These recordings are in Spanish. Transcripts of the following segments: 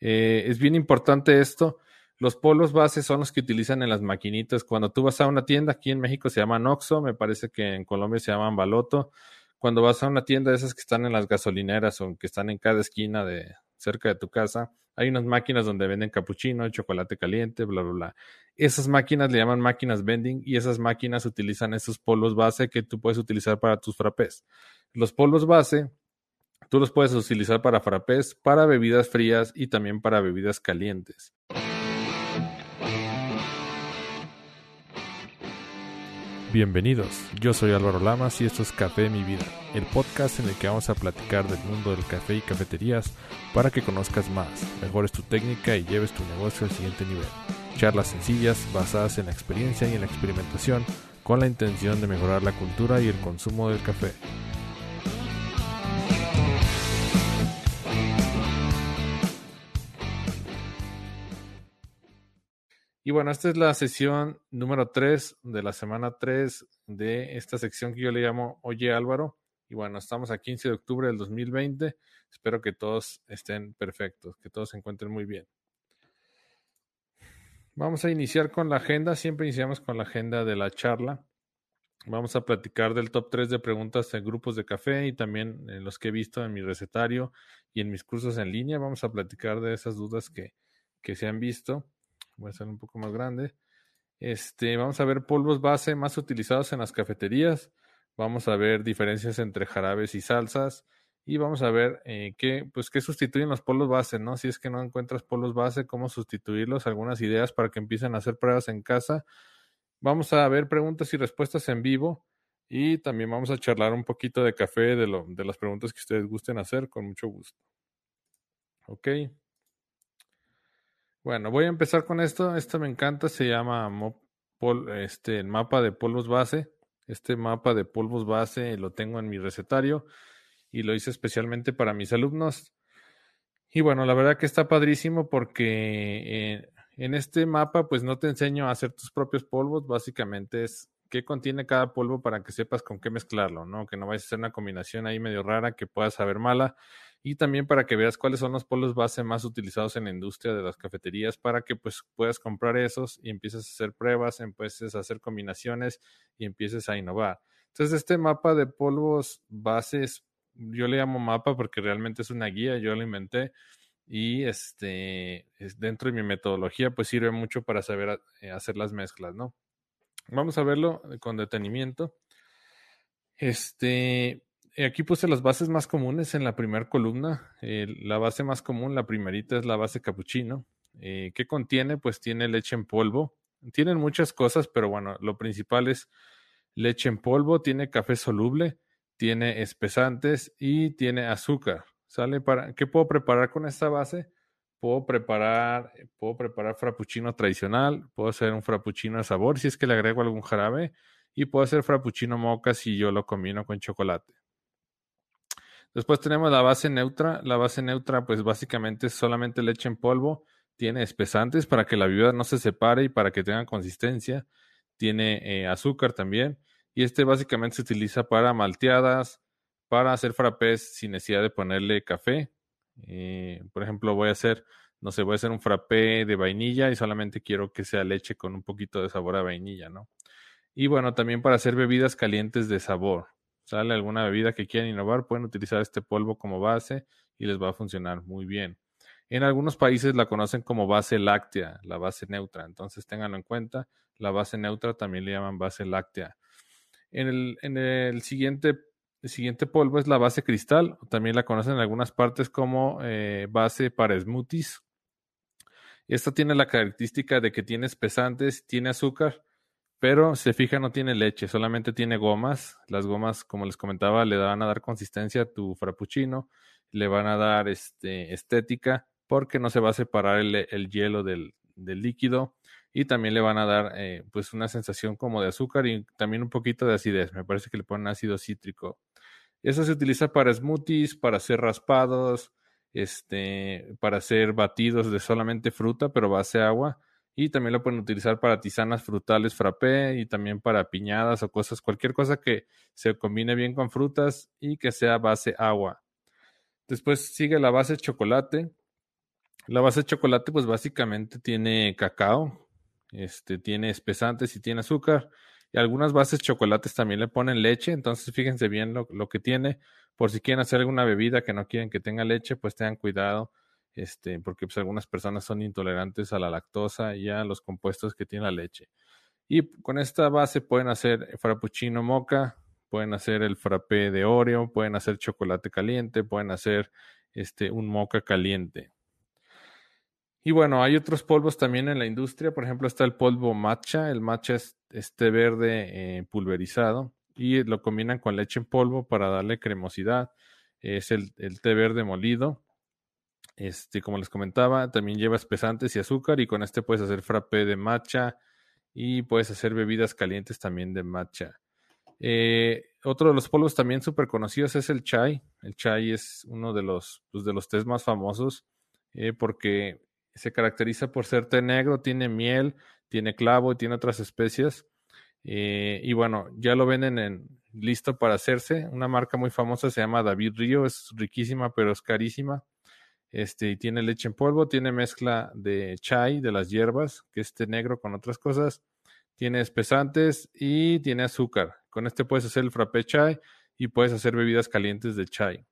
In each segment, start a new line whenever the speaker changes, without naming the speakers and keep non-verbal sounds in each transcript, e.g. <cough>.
Eh, es bien importante esto. Los polvos base son los que utilizan en las maquinitas. Cuando tú vas a una tienda, aquí en México se llaman Oxxo, me parece que en Colombia se llaman Baloto. Cuando vas a una tienda de esas que están en las gasolineras o que están en cada esquina de cerca de tu casa, hay unas máquinas donde venden capuchino, chocolate caliente, bla, bla, bla. Esas máquinas le llaman máquinas vending y esas máquinas utilizan esos polvos base que tú puedes utilizar para tus frappés. Los polvos base Tú los puedes utilizar para frappés, para bebidas frías y también para bebidas calientes. Bienvenidos, yo soy Álvaro Lamas y esto es Café Mi Vida, el podcast en el que vamos a platicar del mundo del café y cafeterías para que conozcas más, mejores tu técnica y lleves tu negocio al siguiente nivel. Charlas sencillas basadas en la experiencia y en la experimentación con la intención de mejorar la cultura y el consumo del café. Y bueno, esta es la sesión número 3 de la semana 3 de esta sección que yo le llamo Oye Álvaro. Y bueno, estamos a 15 de octubre del 2020. Espero que todos estén perfectos, que todos se encuentren muy bien. Vamos a iniciar con la agenda. Siempre iniciamos con la agenda de la charla. Vamos a platicar del top 3 de preguntas en grupos de café y también en los que he visto en mi recetario y en mis cursos en línea. Vamos a platicar de esas dudas que, que se han visto voy a hacer un poco más grande. Este, vamos a ver polvos base más utilizados en las cafeterías. Vamos a ver diferencias entre jarabes y salsas. Y vamos a ver eh, qué, pues, qué sustituyen los polvos base, ¿no? Si es que no encuentras polvos base, cómo sustituirlos, algunas ideas para que empiecen a hacer pruebas en casa. Vamos a ver preguntas y respuestas en vivo. Y también vamos a charlar un poquito de café, de, lo, de las preguntas que ustedes gusten hacer, con mucho gusto. Ok. Bueno, voy a empezar con esto. Esto me encanta, se llama este, el mapa de polvos base. Este mapa de polvos base lo tengo en mi recetario y lo hice especialmente para mis alumnos. Y bueno, la verdad que está padrísimo porque eh, en este mapa pues no te enseño a hacer tus propios polvos, básicamente es qué contiene cada polvo para que sepas con qué mezclarlo, ¿no? Que no vayas a hacer una combinación ahí medio rara que pueda saber mala y también para que veas cuáles son los polvos base más utilizados en la industria de las cafeterías para que pues puedas comprar esos y empieces a hacer pruebas, empieces a hacer combinaciones y empieces a innovar. Entonces este mapa de polvos bases, yo le llamo mapa porque realmente es una guía, yo lo inventé y este dentro de mi metodología pues sirve mucho para saber eh, hacer las mezclas, ¿no? Vamos a verlo con detenimiento. Este, aquí puse las bases más comunes en la primera columna. la base más común, la primerita, es la base cappuccino. Eh, ¿Qué contiene? Pues tiene leche en polvo. Tienen muchas cosas, pero bueno, lo principal es leche en polvo, tiene café soluble, tiene espesantes y tiene azúcar. ¿Sale? Para, ¿Qué puedo preparar con esta base? Puedo preparar, puedo preparar frappuccino tradicional, puedo hacer un frappuccino de sabor si es que le agrego algún jarabe y puedo hacer frappuccino moca si yo lo combino con chocolate. Después tenemos la base neutra. La base neutra, pues básicamente es solamente leche en polvo. Tiene espesantes para que la bebida no se separe y para que tenga consistencia. Tiene eh, azúcar también. Y este básicamente se utiliza para malteadas, para hacer frappés sin necesidad de ponerle café. Eh, por ejemplo, voy a hacer, no sé, voy a hacer un frappé de vainilla y solamente quiero que sea leche con un poquito de sabor a vainilla, ¿no? Y bueno, también para hacer bebidas calientes de sabor sale alguna bebida que quieran innovar, pueden utilizar este polvo como base y les va a funcionar muy bien. En algunos países la conocen como base láctea, la base neutra, entonces ténganlo en cuenta. La base neutra también le llaman base láctea. En el, en el siguiente, siguiente polvo es la base cristal, también la conocen en algunas partes como eh, base para smoothies. Esta tiene la característica de que tiene espesantes, tiene azúcar pero se fija no tiene leche, solamente tiene gomas. Las gomas, como les comentaba, le van a dar consistencia a tu frappuccino, le van a dar este, estética porque no se va a separar el, hielo del, líquido y también le van a dar eh, pues una sensación como de azúcar y también un poquito de acidez. Me parece que le ponen ácido cítrico. Eso se utiliza para smoothies, para hacer raspados, este, para hacer batidos de solamente fruta, pero base agua y también lo pueden utilizar para tisanas frutales frappé y también para piñadas o cosas, cualquier cosa que se combine bien con frutas y que sea base agua. Después sigue la base chocolate. La base chocolate, pues básicamente tiene cacao, este, tiene espesantes y tiene azúcar. Y algunas bases chocolates también le ponen leche, entonces fíjense bien lo, lo, que tiene. Por si quieren hacer alguna bebida que no quieren que tenga leche, pues tengan cuidado, este, porque pues algunas personas son intolerantes a la lactosa y a los compuestos que tiene la leche. Y con esta base pueden hacer frappuccino moca, pueden hacer el frappé de Oreo, pueden hacer chocolate caliente, pueden hacer este, un moca caliente. Y bueno, hay otros polvos también en la industria. Por ejemplo, está el polvo matcha. El matcha es este verde eh, pulverizado y lo combinan con leche en polvo para darle cremosidad. Es el, el, té verde molido. Este, como les comentaba, también lleva espesantes y azúcar y con este puedes hacer frappé de matcha y puedes hacer bebidas calientes también de matcha. Eh, otro de los polvos también súper conocidos es el chai. El chai es uno de los, pues, de los tés más famosos eh, porque se caracteriza por ser té negro, tiene miel, tiene clavo y tiene otras especias. Eh, y bueno, ya lo venden en listo para hacerse. Una marca muy famosa se llama David Río, es riquísima pero es carísima. Este, y tiene leche en polvo, tiene mezcla de chai, de las hierbas, que es negro con otras cosas. Tiene espesantes y tiene azúcar. Con este puedes hacer el frappé chai y puedes hacer bebidas calientes de chai.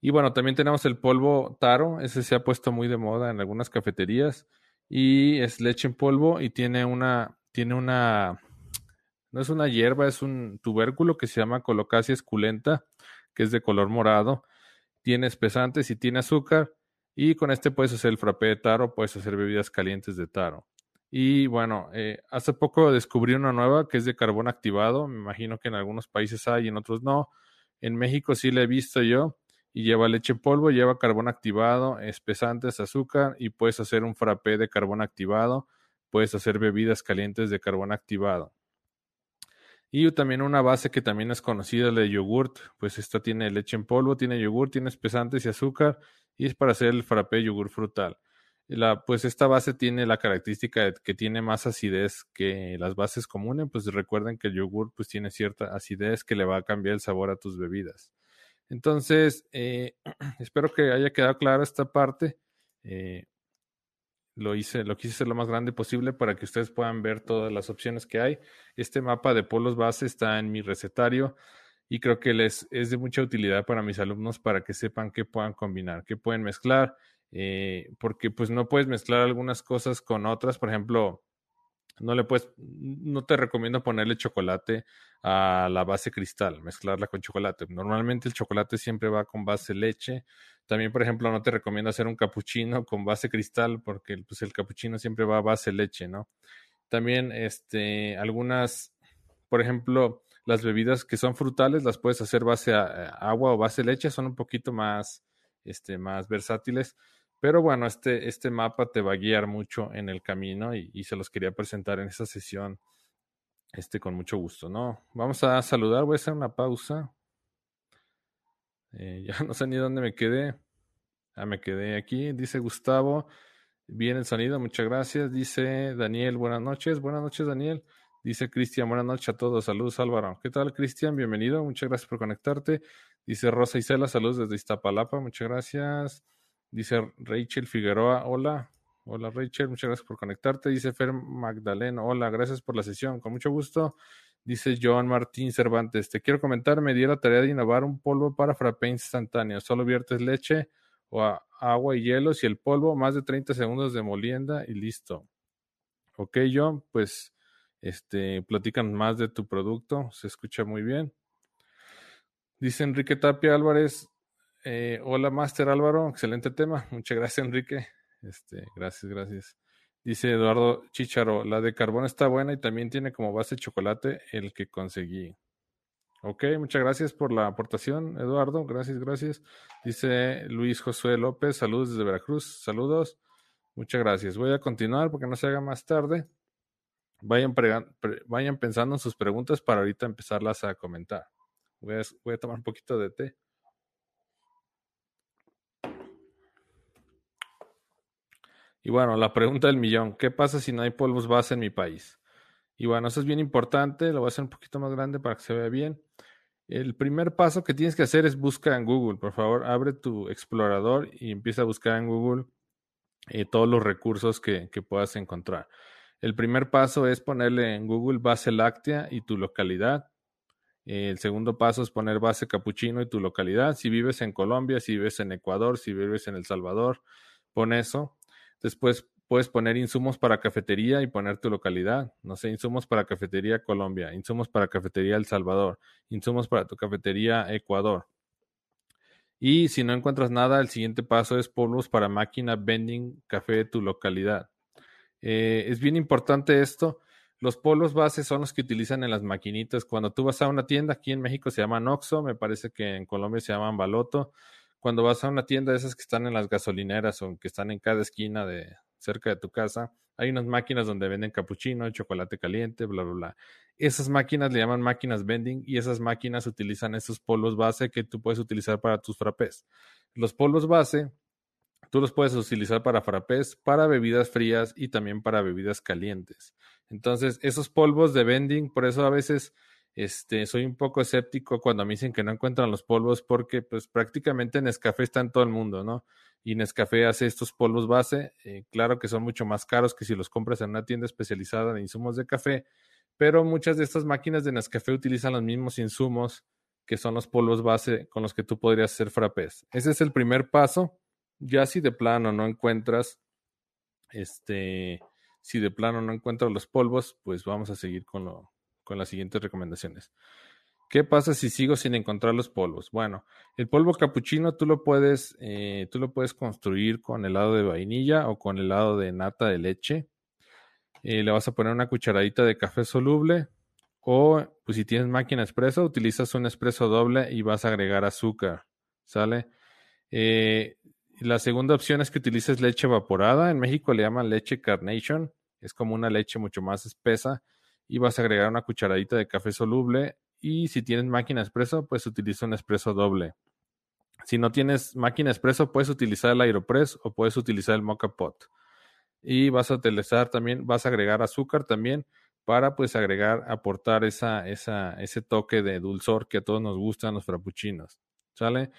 Y bueno, también tenemos el polvo taro, ese se ha puesto muy de moda en algunas cafeterías y es leche en polvo y tiene una, tiene una, no es una hierba, es un tubérculo que se llama colocasia esculenta, que es de color morado, tiene espesantes y tiene azúcar y con este puedes hacer el frappé de taro, puedes hacer bebidas calientes de taro. Y bueno, eh, hace poco descubrí una nueva que es de carbón activado, me imagino que en algunos países hay y en otros no. En México sí la he visto yo y lleva leche en polvo, lleva carbón activado, espesantes, azúcar y puedes hacer un frappé de carbón activado, puedes hacer bebidas calientes de carbón activado. Y también una base que también es conocida, la de yogurt, pues esta tiene leche en polvo, tiene yogurt, tiene espesantes y azúcar y es para hacer el frappé yogur frutal. La, pues esta base tiene la característica de que tiene más acidez que las bases comunes, pues recuerden que el yogur pues tiene cierta acidez que le va a cambiar el sabor a tus bebidas. Entonces, eh, <clears throat> espero que haya quedado clara esta parte. Eh, lo hice, lo quise hacer lo más grande posible para que ustedes puedan ver todas las opciones que hay. Este mapa de polos base está en mi recetario y creo que les es de mucha utilidad para mis alumnos para que sepan qué puedan combinar, qué pueden mezclar, eh, porque pues no puedes mezclar algunas cosas con otras. Por ejemplo, no le puedes, no te recomiendo ponerle chocolate a la base cristal, mezclarla con chocolate. Normalmente el chocolate siempre va con base leche. También, por ejemplo, no te recomiendo hacer un capuchino con base cristal porque pues, el capuchino siempre va a base leche, ¿no? También, este, algunas, por ejemplo, las bebidas que son frutales las puedes hacer base a, agua o base leche, son un poquito más, este, más versátiles. Pero bueno, este, este mapa te va a guiar mucho en el camino y, se los quería presentar en esta sesión este, con mucho gusto, ¿no? Vamos a saludar, voy a hacer una pausa. Eh, <laughs> ya no sé ni dónde me quedé. Ah, me quedé aquí. Dice Gustavo. Bien el sonido, muchas gracias. Dice Daniel, buenas noches. Buenas noches, Daniel. Dice Cristian, buenas noches a todos. Saludos, Álvaro. ¿Qué tal, Cristian? Bienvenido. Muchas gracias por conectarte. Dice Rosa Isela, saludos desde Iztapalapa. Muchas gracias. Dice Rachel Figueroa, hola. Hola Rachel, muchas gracias por conectarte. Dice Fer Magdalena, hola, gracias por la sesión, con mucho gusto. Dice Joan Martín Cervantes, te quiero comentar, me di la tarea de innovar un polvo para frappé instantáneo. Solo viertes leche o agua y hielo y el polvo, más de 30 segundos de molienda y listo. Ok, John, pues este, platican más de tu producto, se escucha muy bien. Dice Enrique Tapia Álvarez, eh, hola, Master Álvaro, excelente tema. Muchas gracias, Enrique. Este, gracias, gracias. Dice Eduardo Chicharo, la de carbón está buena y también tiene como base chocolate el que conseguí. Ok, muchas gracias por la aportación, Eduardo. Gracias, gracias. Dice Luis Josué López, saludos desde Veracruz. Saludos. Muchas gracias. Voy a continuar porque no se haga más tarde. Vayan, vayan pensando en sus preguntas para ahorita empezarlas a comentar. voy a tomar un poquito de té. Y bueno, la pregunta del millón, ¿qué pasa si no hay polvos base en mi país? Y bueno, eso es bien importante, lo voy a hacer un poquito más grande para que se vea bien. El primer paso que tienes que hacer es buscar en Google. Por favor, abre tu explorador y empieza a buscar en Google eh, todos los recursos que, puedas encontrar. El primer paso es ponerle en Google base láctea y tu localidad. El segundo paso es poner base capuchino y tu localidad. Si vives en Colombia, si vives en Ecuador, si vives en El Salvador, pon eso. Después puedes poner insumos para cafetería y poner tu localidad. No sé, insumos para cafetería Colombia, insumos para cafetería El Salvador, insumos para tu cafetería Ecuador. Y si no encuentras nada, el siguiente paso es polvos para máquina vending café de tu localidad. Eh, es bien importante esto. Los polvos base son los que utilizan en las maquinitas. Cuando tú vas a una tienda, aquí en México se llaman Oxxo, me parece que en Colombia se llaman Baloto. Cuando vas a una tienda de esas que están en las gasolineras o que están en cada esquina de, cerca de tu casa, hay unas máquinas donde venden capuchino, chocolate caliente, bla, bla, bla. Esas máquinas le llaman máquinas vending y esas máquinas utilizan esos polvos base que tú puedes utilizar para tus frappés. Los polvos base, tú los puedes utilizar para frappés, para bebidas frías y también para bebidas calientes. Entonces, esos polvos de vending, por eso a veces este, soy un poco escéptico cuando me dicen que no encuentran los polvos porque pues prácticamente Nescafé está en todo el mundo, ¿no? y Nescafé hace estos polvos base. Eh, claro que son mucho más caros que si los compras en una tienda especializada en insumos de café, pero muchas de estas máquinas de Nescafé utilizan los mismos insumos que son los polvos base con los que tú podrías hacer frappés. Ese es el primer paso. Ya si de plano no encuentras, este, si de plano no encuentras los polvos, pues vamos a seguir con, lo, con las siguientes recomendaciones. ¿Qué pasa si sigo sin encontrar los polvos? Bueno, el polvo capuchino tú lo puedes, eh, tú lo puedes construir con helado de vainilla o con helado de nata de leche. Eh, le vas a poner una cucharadita de café soluble o pues si tienes máquina expreso, utilizas un expreso doble y vas a agregar azúcar, ¿sale? Eh, la segunda opción es que utilices leche evaporada. En México le llaman leche carnation. Es como una leche mucho más espesa. Y vas a agregar una cucharadita de café soluble y si tienes máquina expreso, pues utiliza un expreso doble. Si no tienes máquina expreso, puedes utilizar el Aeropress o puedes utilizar el Mocha Pot. Y vas a utilizar también, vas a agregar azúcar también para pues agregar, aportar esa, esa, ese toque de dulzor que a todos nos gustan los frappuccinos. ¿Sale?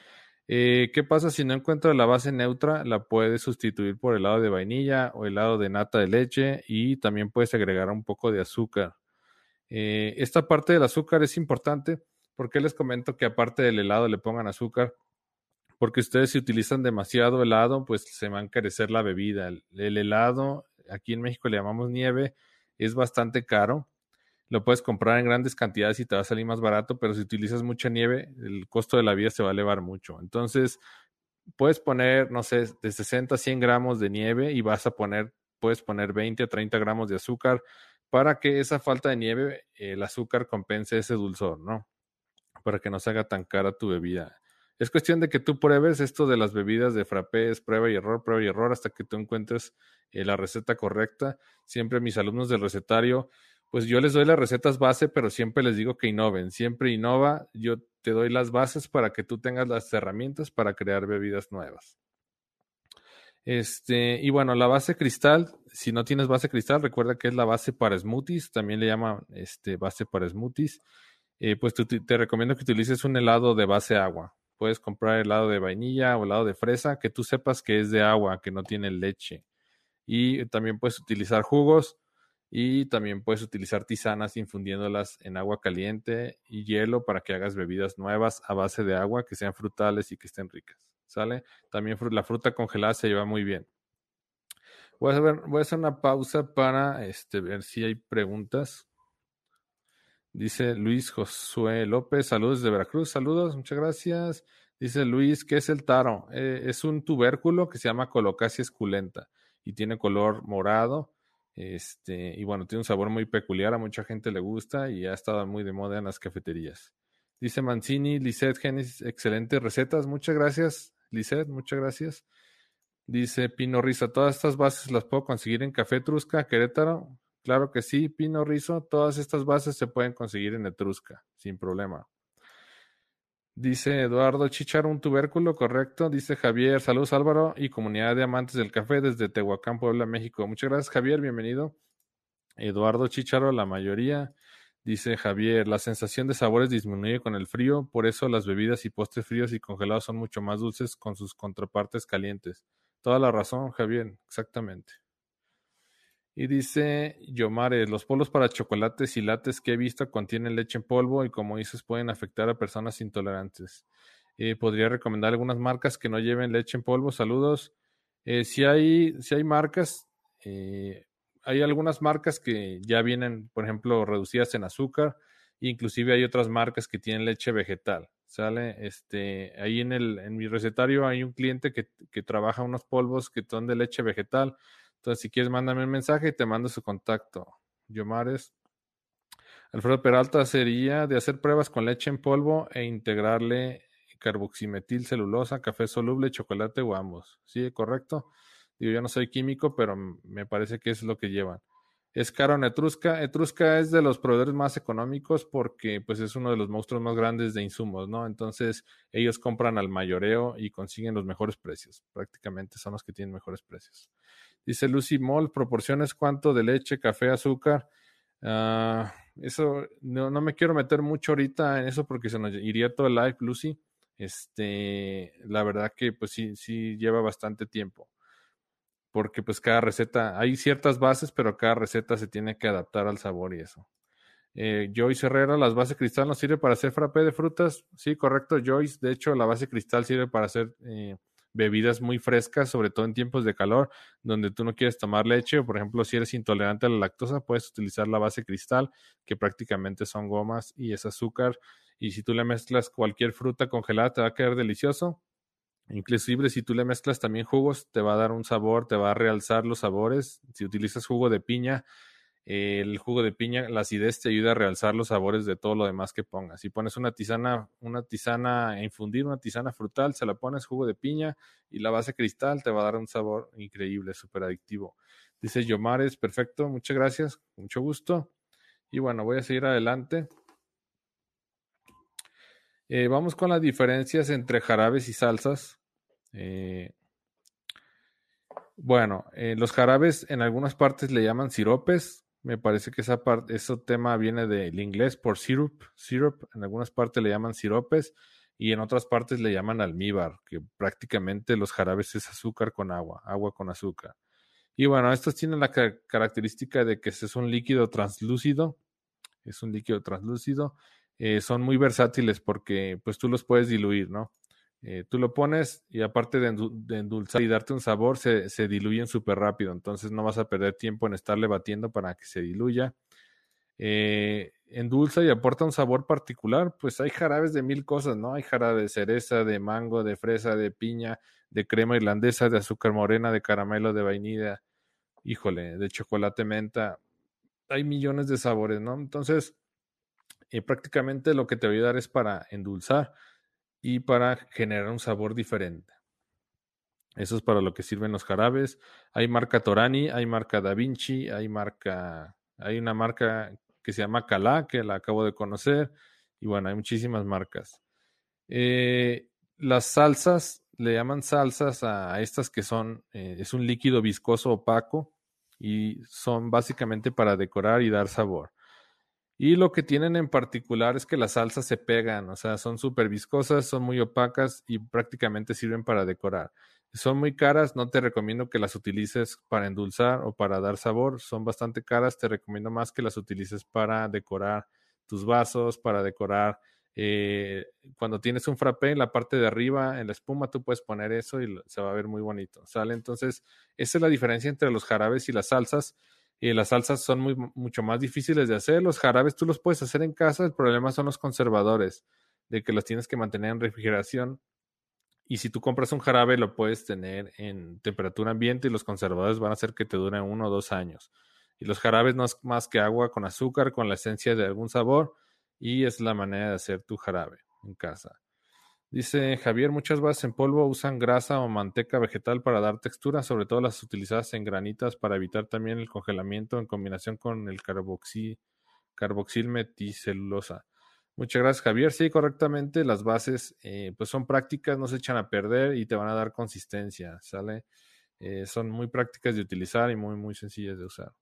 Eh, ¿Qué pasa si no encuentras la base neutra? La puedes sustituir por helado de vainilla o helado de nata de leche y también puedes agregar un poco de azúcar. Eh, esta parte del azúcar es importante porque les comento que aparte del helado le pongan azúcar, porque ustedes si utilizan demasiado helado, pues se va a encarecer la bebida. El, helado, aquí en México le llamamos nieve, es bastante caro. Lo puedes comprar en grandes cantidades y te va a salir más barato, pero si utilizas mucha nieve, el costo de la vida se va a elevar mucho. Entonces, puedes poner, no sé, de 60 a 100 gramos de nieve y vas a poner, puedes poner 20 a 30 gramos de azúcar para que esa falta de nieve, el azúcar compense ese dulzor, ¿no? Para que no se haga tan cara tu bebida. Es cuestión de que tú pruebes esto de las bebidas de frappés, prueba y error, prueba y error, hasta que tú encuentres eh, la receta correcta. Siempre mis alumnos del recetario, pues yo les doy las recetas base, pero siempre les digo que innoven. Siempre innova. Yo te doy las bases para que tú tengas las herramientas para crear bebidas nuevas. Este, y bueno, la base cristal, si no tienes base cristal, recuerda que es la base para smoothies, también le llaman este, base para smoothies. Eh, pues te, recomiendo que utilices un helado de base agua. Puedes comprar helado de vainilla o helado de fresa, que tú sepas que es de agua, que no tiene leche. Y también puedes utilizar jugos y también puedes utilizar tisanas infundiéndolas en agua caliente y hielo para que hagas bebidas nuevas a base de agua que sean frutales y que estén ricas. ¿Sale? También la fruta congelada se lleva muy bien. Voy a, hacer una pausa para este, ver si hay preguntas. Dice Luis Josué López, saludos de Veracruz, saludos, muchas gracias. Dice Luis, ¿qué es el taro? Eh, es un tubérculo que se llama Colocasia esculenta y tiene color morado. Este, y bueno, tiene un sabor muy peculiar, a mucha gente le gusta y ha estado muy de moda en las cafeterías. Dice Mancini, Lisette Genesis, excelentes recetas, muchas gracias. Lizeth, muchas gracias. Dice Pino Rizo, todas estas bases las puedo conseguir en Café Etrusca, Querétaro. Claro que sí, Pino Rizo, todas estas bases se pueden conseguir en Etrusca, sin problema. Dice Eduardo Chicharo, un tubérculo, correcto. Dice Javier, saludos Álvaro y comunidad de amantes del café desde Tehuacán, Puebla, México. Muchas gracias Javier, bienvenido. Eduardo Chicharo, la mayoría. Dice Javier, la sensación de sabores disminuye con el frío, por eso las bebidas y postres fríos y congelados son mucho más dulces con sus contrapartes calientes. Toda la razón, Javier, exactamente. Y dice Yomares, los polos para chocolates y lates que he visto contienen leche en polvo y como dices pueden afectar a personas intolerantes. Eh, podría recomendar algunas marcas que no lleven leche en polvo. Saludos. Eh, si, hay, si hay marcas, eh, hay algunas marcas que ya vienen, por ejemplo, reducidas en azúcar. Inclusive hay otras marcas que tienen leche vegetal. ¿Sale? Este, ahí en, el, en mi recetario hay un cliente que, que trabaja unos polvos que son de leche vegetal entonces, si quieres, mándame un mensaje y te mando su contacto. Yomares. Alfredo Peralta sería de hacer pruebas con leche en polvo e integrarle carboximetil celulosa, café soluble, chocolate o ambos. ¿Sí? ¿Correcto? Yo no soy químico, pero me parece que es lo que llevan. Es caro en Etrusca. Etrusca es de los proveedores más económicos porque pues es uno de los monstruos más grandes de insumos, ¿no? Entonces ellos compran al mayoreo y consiguen los mejores precios. Prácticamente son los que tienen mejores precios. Dice Lucy Moll, proporciones cuánto de leche, café, azúcar. Ah, eso no, no, me quiero meter mucho ahorita en eso porque se nos iría todo el live, Lucy. Este, la verdad que pues sí, sí lleva bastante tiempo. Porque pues cada receta, hay ciertas bases, pero cada receta se tiene que adaptar al sabor y eso. Eh, Joyce Herrera, las bases cristal no sirve para hacer frappé de frutas. Sí, correcto, Joyce. De hecho, la base cristal sirve para hacer eh, bebidas muy frescas, sobre todo en tiempos de calor, donde tú no quieres tomar leche, o por ejemplo, si eres intolerante a la lactosa, puedes utilizar la base cristal, que prácticamente son gomas y es azúcar. Y si tú le mezclas cualquier fruta congelada, te va a quedar delicioso. Inclusive si tú le mezclas también jugos, te va a dar un sabor, te va a realzar los sabores. Si utilizas jugo de piña, el jugo de piña, la acidez te ayuda a realzar los sabores de todo lo demás que pongas. Si pones una tisana, una tisana a infundir, una tisana frutal, se la pones jugo de piña y la base cristal te va a dar un sabor increíble, súper adictivo. Dice Yomares, perfecto, muchas gracias, mucho gusto. Y bueno, voy a seguir adelante. Eh, vamos con las diferencias entre jarabes y salsas. Eh, bueno, eh, los jarabes en algunas partes le llaman siropes, me parece que esa parte, ese tema viene del inglés por syrup, syrup. En algunas partes le llaman siropes y en otras partes le llaman almíbar, que prácticamente los jarabes es azúcar con agua, agua con azúcar. Y bueno, estos tienen la característica de que es un líquido translúcido, es un líquido translúcido. Eh, son muy versátiles porque pues tú los puedes diluir, ¿no? Eh, tú lo pones y aparte de, endulzar y darte un sabor, se, se diluyen súper rápido. Entonces no vas a perder tiempo en estarle batiendo para que se diluya. Eh, endulza y aporta un sabor particular. Pues hay jarabes de mil cosas, ¿no? Hay jarabe de cereza, de mango, de fresa, de piña, de crema irlandesa, de azúcar morena, de caramelo, de vainilla, híjole, de chocolate menta. Hay millones de sabores, ¿no? Entonces, eh, prácticamente lo que te voy a dar es para endulzar y para generar un sabor diferente. Eso es para lo que sirven los jarabes. Hay marca Torani, hay marca Da Vinci, hay marca, hay una marca que se llama Calá, que la acabo de conocer. Y bueno, hay muchísimas marcas. Eh, las salsas, le llaman salsas a, estas que son, eh, es un líquido viscoso opaco y son básicamente para decorar y dar sabor. Y lo que tienen en particular es que las salsas se pegan, o sea, son súper viscosas, son muy opacas y prácticamente sirven para decorar. Son muy caras, no te recomiendo que las utilices para endulzar o para dar sabor, son bastante caras, te recomiendo más que las utilices para decorar tus vasos, para decorar eh, cuando tienes un frappé en la parte de arriba, en la espuma, tú puedes poner eso y se va a ver muy bonito, ¿sale? Entonces, esa es la diferencia entre los jarabes y las salsas y las salsas son muy, mucho más difíciles de hacer. Los jarabes tú los puedes hacer en casa, el problema son los conservadores, de que los tienes que mantener en refrigeración. Y si tú compras un jarabe, lo puedes tener en temperatura ambiente y los conservadores van a hacer que te duren uno o dos años. Y los jarabes no es más que agua con azúcar, con la esencia de algún sabor, y es la manera de hacer tu jarabe en casa. Dice Javier, muchas bases en polvo usan grasa o manteca vegetal para dar textura, sobre todo las utilizadas en granitas para evitar también el congelamiento en combinación con el carboxil, meticelulosa. Muchas gracias, Javier. Sí, correctamente, las bases eh, pues son prácticas, no se echan a perder y te van a dar consistencia, ¿sale? Eh, son muy prácticas de utilizar y muy, muy sencillas de usar.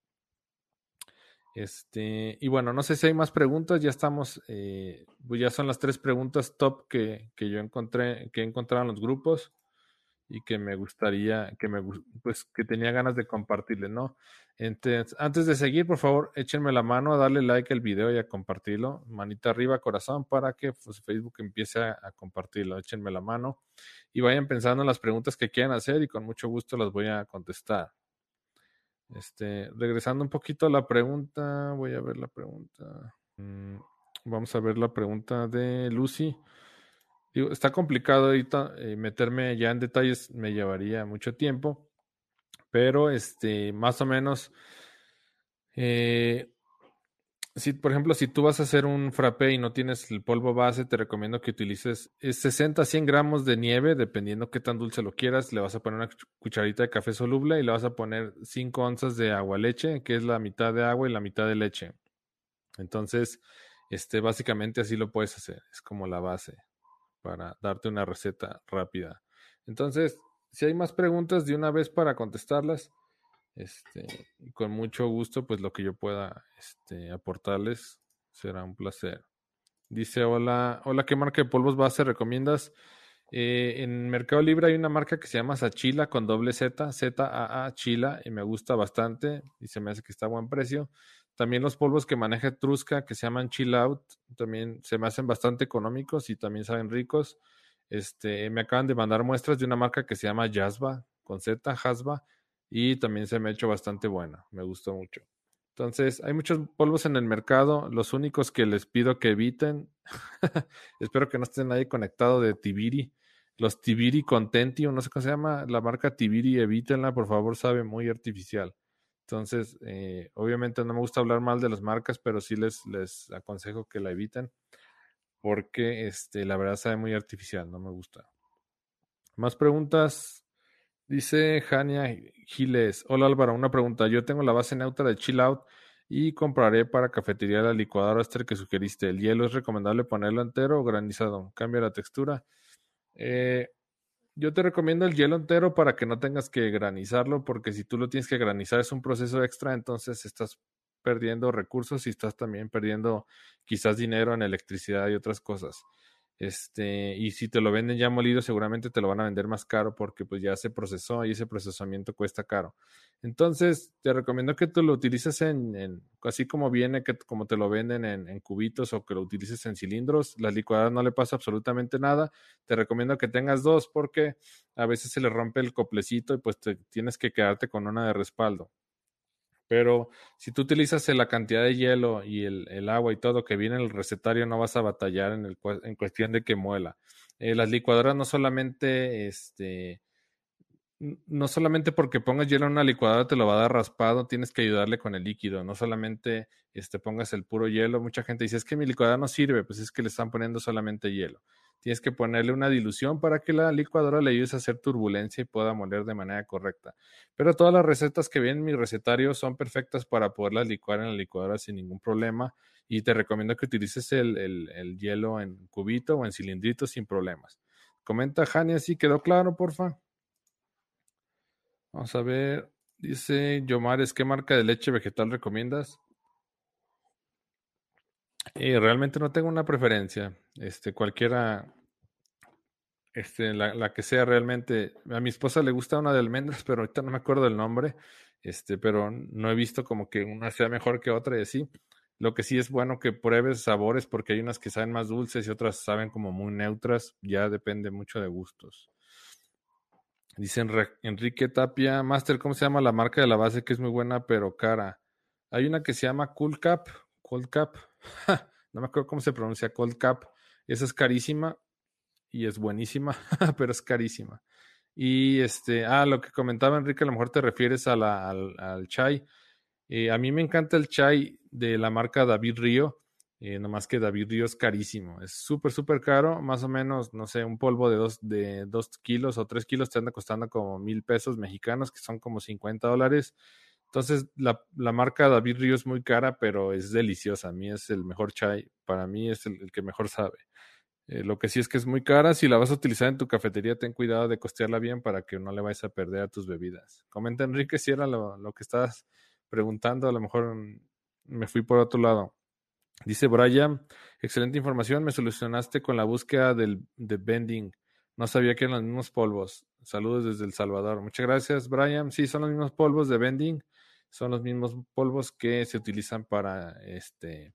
Este, y bueno, no sé si hay más preguntas, ya estamos, eh, pues ya son las tres preguntas top que, que, yo encontré, que he encontrado en los grupos. y que me gustaría, que me pues que tenía ganas de compartirle, ¿no? Entonces, antes de seguir, por favor, échenme la mano a darle like al video y a compartirlo. Manita arriba, corazón, para que pues, Facebook empiece a, a, compartirlo. Échenme la mano y vayan pensando en las preguntas que quieran hacer y con mucho gusto las voy a contestar. Este, regresando un poquito a la pregunta, voy a ver la pregunta. Mm, vamos a ver la pregunta de Lucy. Digo, está complicado ahorita eh, meterme ya en detalles, me llevaría mucho tiempo, pero este, más o menos, eh, si por ejemplo, si tú vas a hacer un frappé y no tienes el polvo base, te recomiendo que utilices 60 a 100 gramos de nieve, dependiendo qué tan dulce lo quieras. Le vas a poner una cucharita de café soluble y le vas a poner 5 onzas de agua leche, que es la mitad de agua y la mitad de leche. Entonces, este, básicamente así lo puedes hacer, es como la base para darte una receta rápida. Entonces, si hay más preguntas de una vez para contestarlas, este, con mucho gusto, pues lo que yo pueda este, aportarles será un placer. Dice, hola, hola, ¿qué marca de polvos base recomiendas? Eh, en Mercado Libre hay una marca que se llama Sachila con doble Z, Z-A-A, Chila, y me gusta bastante y se me hace que está a buen precio. También los polvos que maneja Trusca, que se llaman Chill Out, también se me hacen bastante económicos y también saben ricos. Este, me acaban de mandar muestras de una marca que se llama Yazba, con Z, Hasba, y también se me ha hecho bastante buena, me gustó mucho. Entonces, hay muchos polvos en el mercado, los únicos que les pido que eviten, <laughs> espero que no esté nadie conectado de Tibiri, los Tibiri Contenti, o no sé cómo se llama, la marca Tibiri, evítenla, por favor, sabe muy artificial. Entonces, eh, obviamente no me gusta hablar mal de las marcas, pero sí les, les aconsejo que la eviten, porque este, la verdad sabe muy artificial, no me gusta. Más preguntas. Dice Jania Giles. Hola Álvaro, una pregunta. Yo tengo la base neutra de Chill Out y compraré para cafetería la licuadora Esther que sugeriste. ¿El hielo es recomendable ponerlo entero o granizado? ¿Cambia la textura? Eh, yo te recomiendo el hielo entero para que no tengas que granizarlo, porque si tú lo tienes que granizar es un proceso extra, entonces estás perdiendo recursos y estás también perdiendo quizás dinero en electricidad y otras cosas. Este, y si te lo venden ya molido, seguramente te lo van a vender más caro porque pues ya se procesó y ese procesamiento cuesta caro. Entonces, te recomiendo que tú lo utilices en, así como viene, que como te lo venden en, cubitos o que lo utilices en cilindros. La licuadora no le pasa absolutamente nada. Te recomiendo que tengas dos porque a veces se le rompe el coplecito y pues te, tienes que quedarte con una de respaldo. Pero si tú utilizas la cantidad de hielo y el, agua y todo que viene en el recetario, no vas a batallar en, el, en cuestión de que muela. Eh, las licuadoras no solamente, este, no solamente porque pongas hielo en una licuadora te lo va a dar raspado, tienes que ayudarle con el líquido. No solamente este, pongas el puro hielo. Mucha gente dice, es que mi licuadora no sirve, pues es que le están poniendo solamente hielo. Tienes que ponerle una dilución para que la licuadora le ayude a hacer turbulencia y pueda moler de manera correcta. Pero todas las recetas que vienen en mi recetario son perfectas para poderlas licuar en la licuadora sin ningún problema. Y te recomiendo que utilices el, hielo en cubito o en cilindrito sin problemas. Comenta Jania si quedó claro, porfa. Vamos a ver. Dice Yomares, ¿qué marca de leche vegetal recomiendas? Y realmente no tengo una preferencia. Este, cualquiera, este, la, la, que sea realmente. A mi esposa le gusta una de almendras, pero ahorita no me acuerdo el nombre. Este, pero no he visto como que una sea mejor que otra y así. Lo que sí es bueno que pruebes sabores porque hay unas que saben más dulces y otras saben como muy neutras. Ya depende mucho de gustos. Dice Enrique Tapia, Master, ¿cómo se llama la marca de la base que es muy buena pero cara? Hay una que se llama Cool Cap, Cold Cap. <laughs> no me acuerdo cómo se pronuncia, Cold Cap. Esa es carísima y es buenísima, <laughs> pero es carísima. Y este, ah, lo que comentaba Enrique, a lo mejor te refieres a la, al, chai. Eh, a mí me encanta el chai de la marca David Río, eh, nomás que David Río es carísimo. Es súper, súper caro, más o menos, no sé, un polvo de dos, de dos kilos o tres kilos te anda costando como mil pesos mexicanos, que son como 50 dólares. Entonces, la, la, marca David Río es muy cara, pero es deliciosa. A mí es el mejor chai. Para mí es el, que mejor sabe. Eh, lo que sí es que es muy cara. Si la vas a utilizar en tu cafetería, ten cuidado de costearla bien para que no le vayas a perder a tus bebidas. Comenta, Enrique, si era lo, lo que estabas preguntando. A lo mejor me fui por otro lado. Dice Brian, excelente información. Me solucionaste con la búsqueda del, de bending. No sabía que eran los mismos polvos. Saludos desde El Salvador. Muchas gracias, Brian. Sí, son los mismos polvos de vending. Son los mismos polvos que se utilizan para este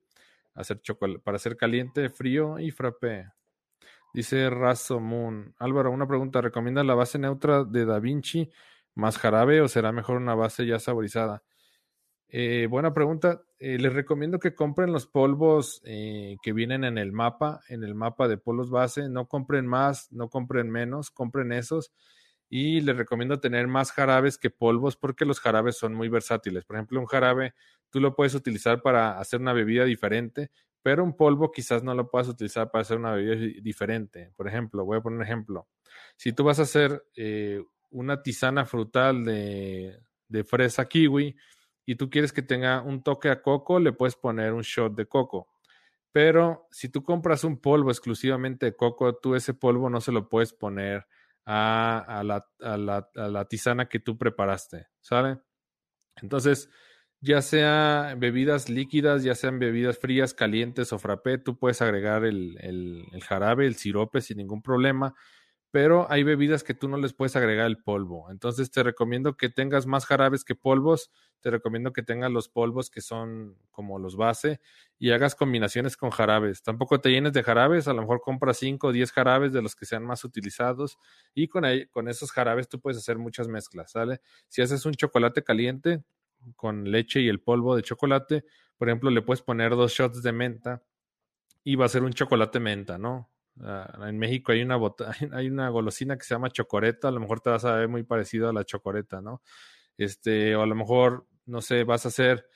hacer chocolate, para hacer caliente, frío y frappé. Dice Razo Moon. Álvaro, una pregunta. ¿Recomienda la base neutra de Da Vinci más jarabe o será mejor una base ya saborizada? Eh, buena pregunta. Eh, les recomiendo que compren los polvos eh, que vienen en el mapa, en el mapa de polvos base. No compren más, no compren menos, compren esos. Y les recomiendo tener más jarabes que polvos porque los jarabes son muy versátiles. Por ejemplo, un jarabe tú lo puedes utilizar para hacer una bebida diferente, pero un polvo quizás no lo puedas utilizar para hacer una bebida diferente. Por ejemplo, voy a poner un ejemplo. Si tú vas a hacer una tisana frutal de, de fresa kiwi, y tú quieres que tenga un toque a coco, le puedes poner un shot de coco. Pero si tú compras un polvo exclusivamente de coco, tú ese polvo no se lo puedes poner a, la, a la, tisana que tú preparaste, ¿sale? Entonces, ya sea bebidas líquidas, ya sean bebidas frías, calientes o frappé, tú puedes agregar el, el jarabe, el sirope sin ningún problema pero hay bebidas que tú no les puedes agregar el polvo. Entonces te recomiendo que tengas más jarabes que polvos, te recomiendo que tengas los polvos que son como los base y hagas combinaciones con jarabes. Tampoco te llenes de jarabes, a lo mejor compras 5 o 10 jarabes de los que sean más utilizados y con, con esos jarabes tú puedes hacer muchas mezclas, ¿sale? Si haces un chocolate caliente con leche y el polvo de chocolate, por ejemplo, le puedes poner dos shots de menta y va a ser un chocolate menta, ¿no? Ah, en México hay una, <laughs> hay una golosina que se llama chocoreta, a lo mejor te vas a ver muy parecido a la chocoreta, ¿no? Este, o a lo mejor, no sé, vas a hacer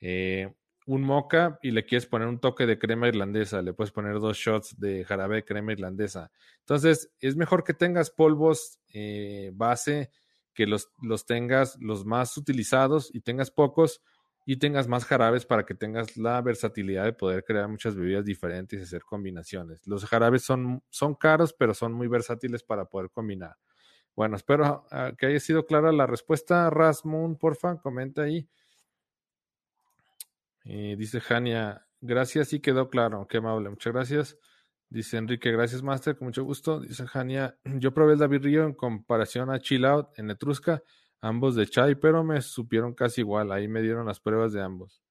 eh, un moca y le quieres poner un toque de crema irlandesa, le puedes poner dos shots de jarabe de crema irlandesa. Entonces, es mejor que tengas polvos eh, base, que los, los tengas los más utilizados y tengas pocos, y tengas más jarabes para que tengas la versatilidad de poder crear muchas bebidas diferentes y hacer combinaciones. Los jarabes son, son caros, pero son muy versátiles para poder combinar. Bueno, espero ah, que haya sido clara la respuesta. Rasmoon, porfa, comenta ahí. Eh, dice Jania, gracias y quedó claro. Qué amable, muchas gracias. Dice Enrique, gracias, Master, con mucho gusto. Dice Jania, yo probé el David Río en comparación a Chill Out en Etrusca ambos de chai, pero me supieron casi igual. Ahí me dieron las pruebas de ambos.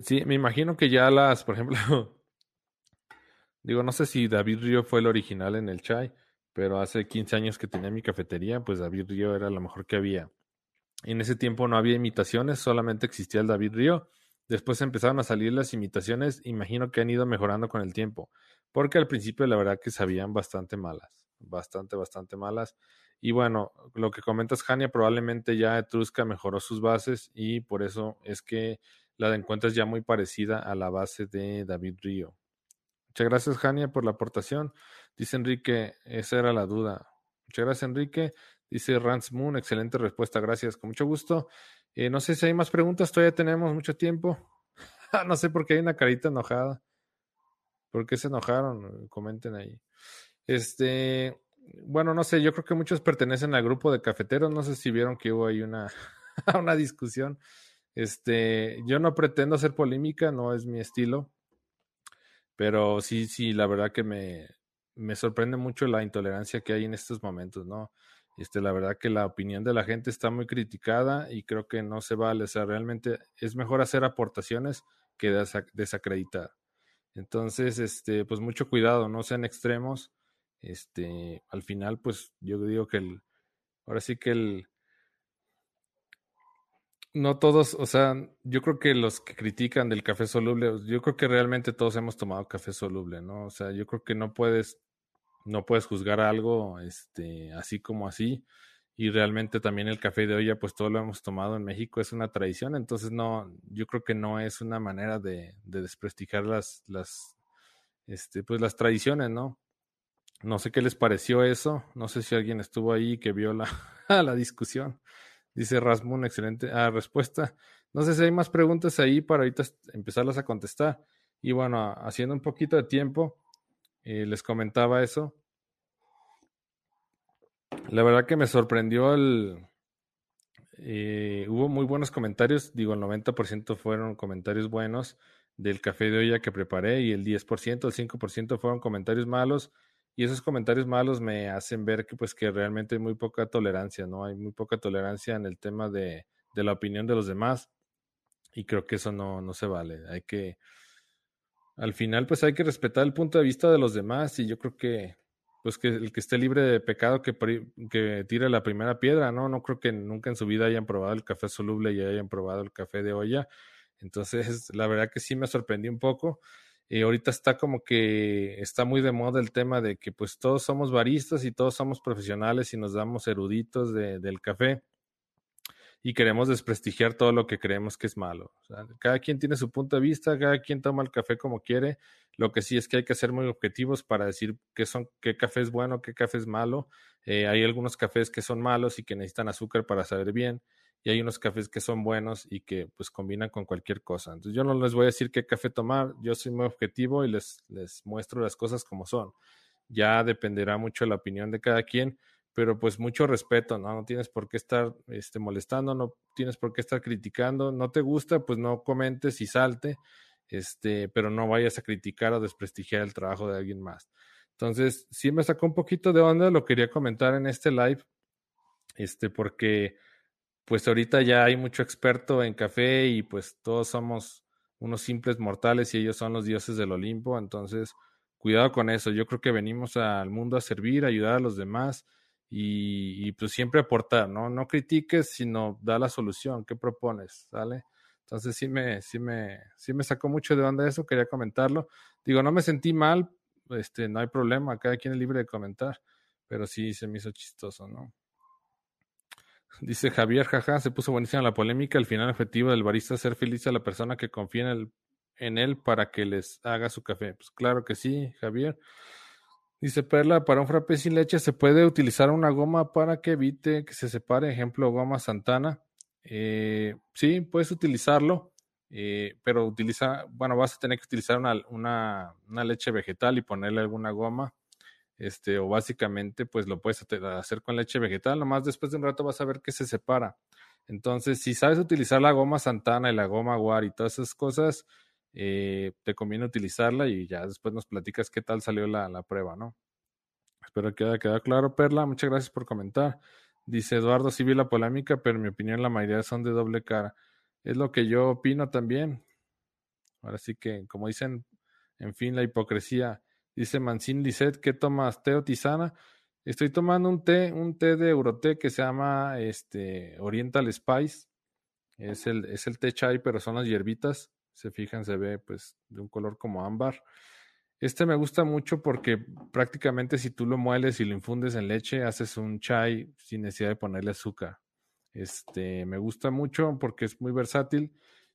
Sí, me imagino que ya las, por ejemplo, <laughs> digo, no sé si David Río fue el original en el chai, pero hace 15 años que tenía mi cafetería, pues David Río era lo mejor que había. En ese tiempo no había imitaciones, solamente existía el David Río. Después empezaron a salir las imitaciones, imagino que han ido mejorando con el tiempo, porque al principio la verdad que sabían bastante malas, bastante, bastante malas. Y bueno, lo que comentas, Jania, probablemente ya Etrusca mejoró sus bases y por eso es que la encuentras ya muy parecida a la base de David Río. Muchas gracias, Jania, por la aportación. Dice Enrique, esa era la duda. Muchas gracias, Enrique. Dice Rance Moon, excelente respuesta, gracias, con mucho gusto. Eh, no sé si hay más preguntas, todavía tenemos mucho tiempo. <laughs> no sé por qué hay una carita enojada. ¿Por qué se enojaron? Comenten ahí. Este, bueno, no sé, yo creo que muchos pertenecen al grupo de cafeteros, no sé si vieron que hubo ahí una, <laughs> una discusión. Este, yo no pretendo hacer polémica, no es mi estilo, pero sí, sí, la verdad que me, me sorprende mucho la intolerancia que hay en estos momentos, ¿no? Este, la verdad que la opinión de la gente está muy criticada y creo que no se vale, o sea, realmente es mejor hacer aportaciones que desacreditar. Entonces, este, pues mucho cuidado, no sean extremos este, al final, pues yo digo que el, ahora sí que el, no todos, o sea, yo creo que los que critican del café soluble, yo creo que realmente todos hemos tomado café soluble, ¿no? O sea, yo creo que no puedes, no puedes juzgar algo, este, así como así. Y realmente también el café de olla, pues todo lo hemos tomado en México, es una tradición, entonces no, yo creo que no es una manera de, de desprestigiar las, las, este, pues las tradiciones, ¿no? No sé qué les pareció eso. No sé si alguien estuvo ahí que vio la, <laughs> la discusión. Dice Rasmun, excelente ah, respuesta. No sé si hay más preguntas ahí para ahorita empezarlas a contestar. Y bueno, haciendo un poquito de tiempo, eh, les comentaba eso. La verdad que me sorprendió el... Eh, hubo muy buenos comentarios, digo, el 90% fueron comentarios buenos. del café de olla que preparé y el 10%, el 5% fueron comentarios malos y esos comentarios malos me hacen ver que pues que realmente hay muy poca tolerancia, ¿no? Hay muy poca tolerancia en el tema de, de la opinión de los demás y creo que eso no, no se vale. Hay que, al final pues hay que respetar el punto de vista de los demás y yo creo que pues que el que esté libre de pecado que, que tire la primera piedra, ¿no? No creo que nunca en su vida hayan probado el café soluble y hayan probado el café de olla. Entonces, <laughs> la verdad que sí me sorprendí un poco. Y ahorita está como que está muy de moda el tema de que pues todos somos baristas y todos somos profesionales y nos damos eruditos de, del café y queremos desprestigiar todo lo que creemos que es malo. cada quien tiene su punto de vista, cada quien toma el café como quiere. Lo que sí es que hay que ser muy objetivos para decir qué, son, qué café es bueno, qué café es malo. Eh, hay algunos cafés que son malos y que necesitan azúcar para saber bien. Y hay unos cafés que son buenos y que pues combinan con cualquier cosa. Entonces yo no les voy a decir qué café tomar, yo soy muy objetivo y les, les muestro las cosas como son. Ya dependerá mucho la opinión de cada quien, pero pues mucho respeto, ¿no? No tienes por qué estar este, molestando, no tienes por qué estar criticando, no te gusta, pues no comentes y salte, este, pero no vayas a criticar o desprestigiar el trabajo de alguien más. Entonces, sí me sacó un poquito de onda, lo quería comentar en este live, este, porque pues ahorita ya hay mucho experto en café y pues todos somos unos simples mortales y ellos son los dioses del Olimpo, entonces cuidado con eso, yo creo que venimos al mundo a servir, a ayudar a los demás y, pues siempre aportar, ¿no? No critiques, sino da la solución, ¿qué propones? ¿Sale? Entonces sí me, sí me, sí me sacó mucho de onda eso, quería comentarlo. Digo, no me sentí mal, este, no hay problema, cada quien es libre de comentar, pero sí se me hizo chistoso, ¿no? Dice Javier, jaja, se puso buenísima la polémica. El final objetivo del barista es ser feliz a la persona que confía en, el, en él para que les haga su café. Pues claro que sí, Javier. Dice Perla, para un frappé sin leche se puede utilizar una goma para que evite que se separe, ejemplo, goma Santana. Eh, sí, puedes utilizarlo, eh, pero utiliza, bueno, vas a tener que utilizar una, una, una, leche vegetal y ponerle alguna goma. Este, o básicamente, pues lo puedes hacer con leche vegetal, nomás después de un rato vas a ver que se separa. Entonces, si sabes utilizar la goma Santana y la goma Guar y todas esas cosas, eh, te conviene utilizarla y ya después nos platicas qué tal salió la, la prueba, ¿no? Espero que haya quedado claro, Perla. Muchas gracias por comentar. Dice Eduardo, sí vi la polémica, pero en mi opinión la mayoría son de doble cara. Es lo que yo opino también. Ahora sí que, como dicen, en fin, la hipocresía. Dice Mancín Lisset, ¿qué tomas? ¿Té o tisana? Estoy tomando un té, un té de Euroté que se llama este, Oriental Spice. Es el, es el té chai, pero son las hierbitas se fijan, se ve pues de un color como ámbar. Este me gusta mucho porque prácticamente si tú lo mueles y lo infundes en leche, haces un chai sin necesidad de ponerle azúcar. Este me gusta mucho porque es muy versátil.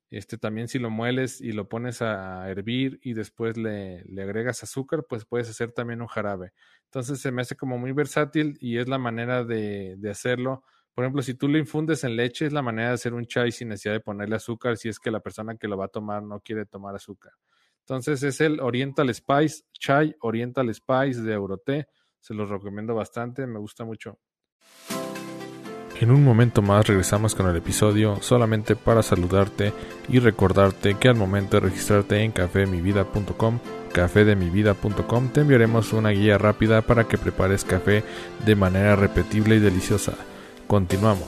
Este también si lo mueles y lo pones a hervir y después le, le agregas azúcar, pues puedes hacer también un jarabe. Entonces se me hace como muy versátil y es la manera de, de hacerlo por ejemplo, si tú lo infundes en leche, es la manera de hacer un chai sin necesidad de ponerle azúcar si es que la persona que lo va a tomar no quiere tomar azúcar. Entonces es el Oriental Spice, Chai Oriental Spice de Euroté. Se los recomiendo bastante, me gusta mucho. En un momento más regresamos con el episodio solamente para saludarte y recordarte que al momento de registrarte en cafemivida.com, cafedemivida.com, te enviaremos una guía rápida para que prepares café de manera repetible y deliciosa. Continuamos.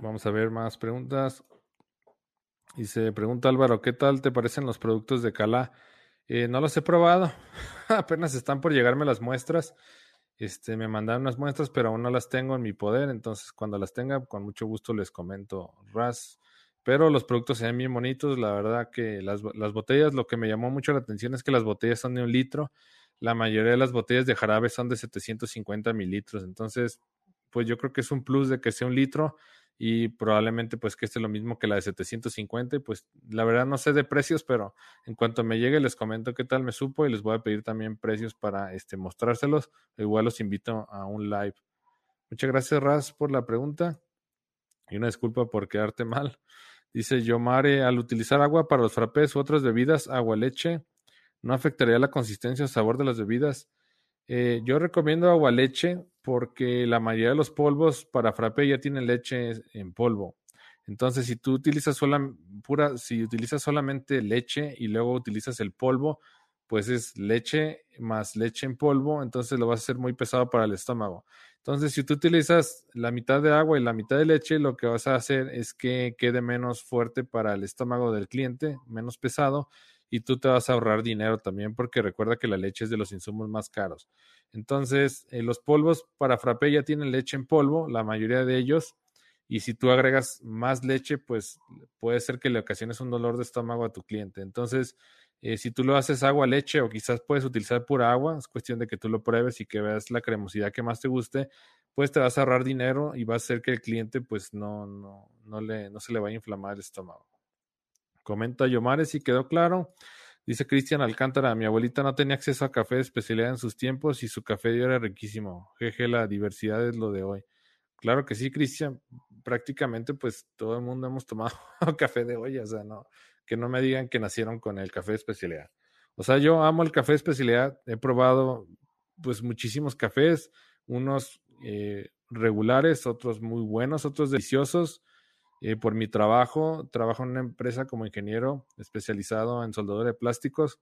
Vamos a ver más preguntas. Se pregunta Álvaro, ¿qué tal te parecen los productos de Cala? Eh, no los he probado. <laughs> Apenas están por llegarme las muestras. Este, me mandaron unas muestras, pero aún no las tengo en mi poder. Entonces, cuando las tenga, con mucho gusto les comento. Ras. Pero los productos se ven bien bonitos. La verdad que las, las botellas, lo que me llamó mucho la atención es que las botellas son de un litro la mayoría de las botellas de jarabe son de 750 mililitros. Entonces, pues yo creo que es un plus de que sea un litro y probablemente pues que esté lo mismo que la de 750 y pues la verdad no sé de precios pero en cuanto me llegue les comento qué tal me supo y les voy a pedir también precios para este mostrárselos igual los invito a un live. Muchas gracias Raz por la pregunta y una disculpa por quedarte <laughs> mal. Dice Yomare al utilizar agua para los frappés u otras bebidas agua leche no afectaría la consistencia o sabor de las bebidas. Eh, yo recomiendo agua leche porque la mayoría de los polvos para frappé ya tienen leche en polvo. Entonces, si tú utilizas pura, si utilizas solamente leche y luego utilizas el polvo, pues es leche más leche en polvo, entonces lo vas a hacer muy pesado para el estómago. Entonces, si tú utilizas la mitad de agua y la mitad de leche, lo que vas a hacer es que quede menos fuerte para el estómago del cliente, menos pesado, y tú te vas a ahorrar dinero también porque recuerda que la leche es de los insumos más caros. Entonces, eh, los polvos para frappé ya tienen leche en polvo, la mayoría de ellos, y si tú agregas más leche, pues puede ser que le ocasiones un dolor de estómago a tu cliente. Entonces, eh, si tú lo haces agua, leche o quizás puedes utilizar pura agua, es cuestión de que tú lo pruebes y que veas la cremosidad que más te guste, pues te vas a ahorrar dinero y va a hacer que el cliente pues no, no, no, le, no se le vaya a inflamar el estómago. Comenta Yomares y quedó claro. Dice Cristian Alcántara, mi abuelita no tenía acceso a café de especialidad en sus tiempos y su café de era riquísimo. Jeje, la diversidad es lo de hoy. Claro que sí, Cristian. Prácticamente, pues todo el mundo hemos tomado <laughs> café de hoy, o sea, no, que no me digan que nacieron con el café de especialidad. O sea, yo amo el café de especialidad. He probado, pues, muchísimos cafés, unos eh, regulares, otros muy buenos, otros deliciosos. Eh, por mi trabajo, trabajo en una empresa como ingeniero especializado en soldadura de plásticos.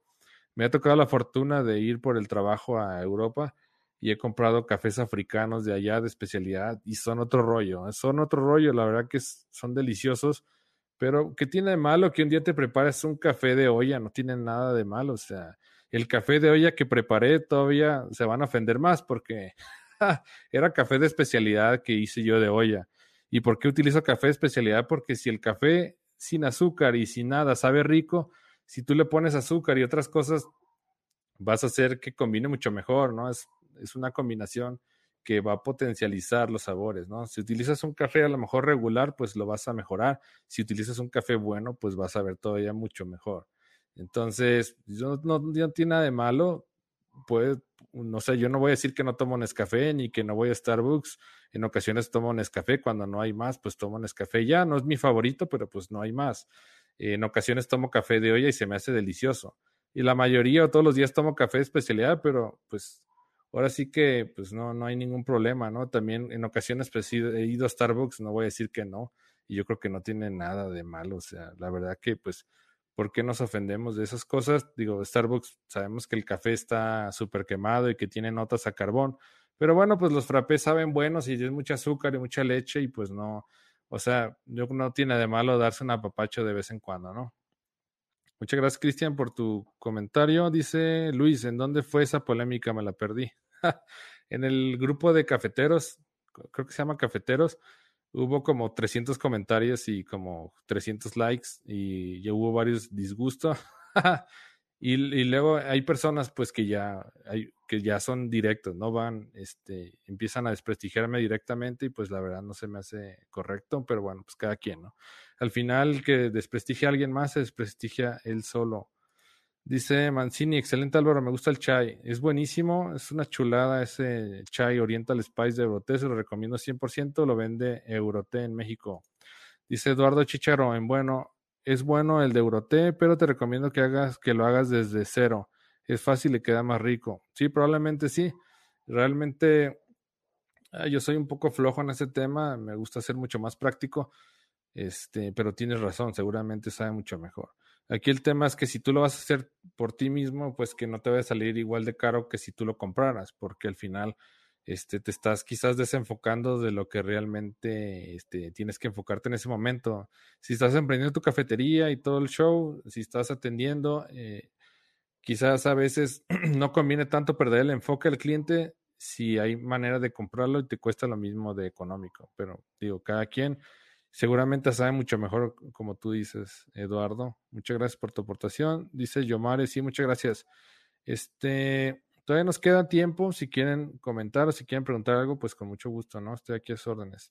Me ha tocado la fortuna de ir por el trabajo a Europa y he comprado cafés africanos de allá de especialidad y son otro rollo, ¿eh? son otro rollo, la verdad que son deliciosos, pero ¿qué tiene de malo que un día te prepares un café de olla? No tiene nada de malo, o sea, el café de olla que preparé todavía se van a ofender más porque <laughs> era café de especialidad que hice yo de olla. ¿Y por qué utilizo café especialidad? Porque si el café sin azúcar y sin nada sabe rico, si tú le pones azúcar y otras cosas, vas a hacer que combine mucho mejor, ¿no? Es una combinación que va a potencializar los sabores, ¿no? Si utilizas un café a lo mejor regular, pues lo vas a mejorar. Si utilizas un café bueno, pues vas a ver todavía mucho mejor. Entonces, yo no, no tiene nada de malo. Pues, no sé, yo no voy a decir que no tomo Nescafé ni que no voy a Starbucks. En ocasiones tomo Nescafé, cuando no hay más, pues tomo Nescafé ya. No es mi favorito, pero pues no hay más. En ocasiones tomo café de olla y se me hace delicioso. Y la mayoría o todos los días tomo café de especialidad, pero pues ahora sí que pues no, no hay ningún problema, ¿no? También en ocasiones pues he ido a Starbucks, no voy a decir que no, y yo creo que no tiene nada de malo, o sea, la verdad que pues, ¿por qué nos ofendemos de esas cosas? Digo, Starbucks sabemos que el café está súper quemado y que tiene notas a carbón, pero bueno, pues los frappés saben buenos y es mucho azúcar y mucha leche y pues no, o sea, yo no tiene de malo darse un apapacho de vez en cuando, ¿no? Muchas gracias, Cristian, por tu comentario. Dice Luis, ¿en dónde fue esa polémica? Me la perdí. <laughs> en el grupo de cafeteros, creo que se llama cafeteros, hubo como 300 comentarios y como 300 likes y ya hubo varios disgustos. <laughs> y, luego hay personas pues que ya que ya son directos, no van, este, empiezan a desprestigiarme directamente y pues la verdad no se me hace correcto, pero bueno, pues cada quien, ¿no? Al final que desprestigia a alguien más se desprestigia él solo. Dice Mancini, excelente Álvaro, me gusta el chai. Es buenísimo, es una chulada ese chai Oriental Spice de Euroté, se lo recomiendo 100%, lo vende Euroté en México. Dice Eduardo Chicharo, en bueno, es bueno el de Euroté, pero te recomiendo que hagas que lo hagas desde cero. Es fácil y queda más rico. Sí, probablemente sí. Realmente ah, yo soy un poco flojo en ese tema, me gusta ser mucho más práctico. Este, pero tienes razón, seguramente sabe mucho mejor. Aquí el tema es que si tú lo vas a hacer por ti mismo, pues que no te va a salir igual de caro que si tú lo compraras, porque al final este, te estás quizás desenfocando de lo que realmente este, tienes que enfocarte en ese momento. Si estás emprendiendo tu cafetería y todo el show, si estás atendiendo, eh, quizás a veces <clears throat> no conviene tanto perder el enfoque al cliente si hay manera de comprarlo y te cuesta lo mismo de económico. Pero digo, cada quien Seguramente sabe mucho mejor, como tú dices, Eduardo. Muchas gracias por tu aportación. Dice Yomare, sí, muchas gracias. Este, todavía nos queda tiempo. Si quieren comentar o si quieren preguntar algo, pues con mucho gusto, ¿no? Estoy aquí a sus órdenes.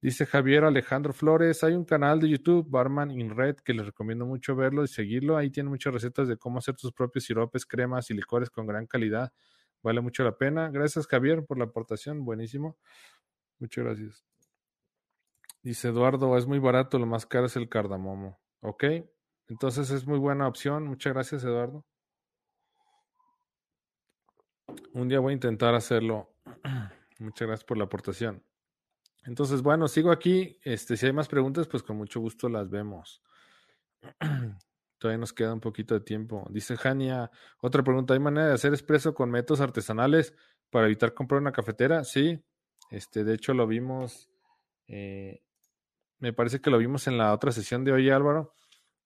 Dice Javier Alejandro Flores, hay un canal de YouTube, Barman in Red, que les recomiendo mucho verlo y seguirlo. Ahí tiene muchas recetas de cómo hacer tus propios siropes, cremas y licores con gran calidad. Vale mucho la pena. Gracias, Javier, por la aportación. Buenísimo. Muchas gracias. Dice Eduardo, es muy barato, lo más caro es el cardamomo. Ok, entonces es muy buena opción. Muchas gracias, Eduardo. Un día voy a intentar hacerlo. <clears throat> Muchas gracias por la aportación. Entonces, bueno, sigo aquí. Este, si hay más preguntas, pues con mucho gusto las vemos. <clears throat> Todavía nos queda un poquito de tiempo. Dice Jania, otra pregunta, ¿hay manera de hacer expreso con métodos artesanales para evitar comprar una cafetera? Sí, este, de hecho lo vimos, eh, me parece que lo vimos en la otra sesión de hoy, Álvaro.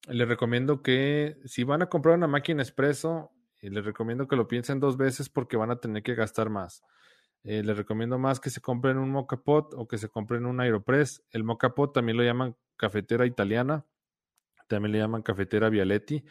Les recomiendo que si van a comprar una máquina expreso, eh, les recomiendo que lo piensen dos veces porque van a tener que gastar más. Eh, les recomiendo más que se compren un mocha pot o que se compren un Aeropress. El mocha pot también lo llaman cafetera italiana también le llaman cafetera Vialetti,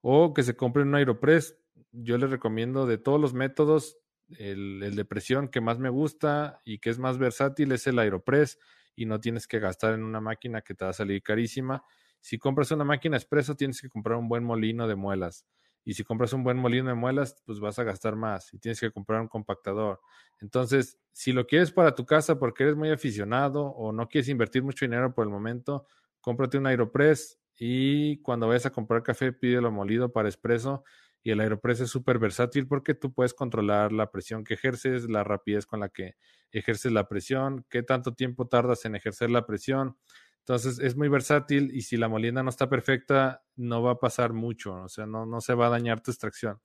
o que se compren un Aeropress. Yo les recomiendo de todos los métodos, el, el, de presión que más me gusta y que es más versátil es el Aeropress y no tienes que gastar en una máquina que te va a salir carísima. Si compras una máquina expreso, tienes que comprar un buen molino de muelas. Y si compras un buen molino de muelas, pues vas a gastar más y tienes que comprar un compactador. Entonces, si lo quieres para tu casa porque eres muy aficionado o no quieres invertir mucho dinero por el momento, cómprate un Aeropress y cuando vayas a comprar café, pídelo molido para espresso. Y el Aeropress es súper versátil porque tú puedes controlar la presión que ejerces, la rapidez con la que ejerces la presión, qué tanto tiempo tardas en ejercer la presión. Entonces es muy versátil y si la molienda no está perfecta, no va a pasar mucho, o sea, no, no se va a dañar tu extracción.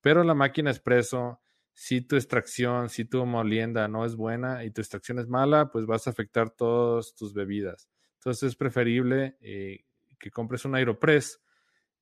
Pero la máquina expreso, si tu extracción, si tu molienda no es buena y tu extracción es mala, pues vas a afectar todas tus bebidas. Entonces es preferible eh, que compres un Aeropress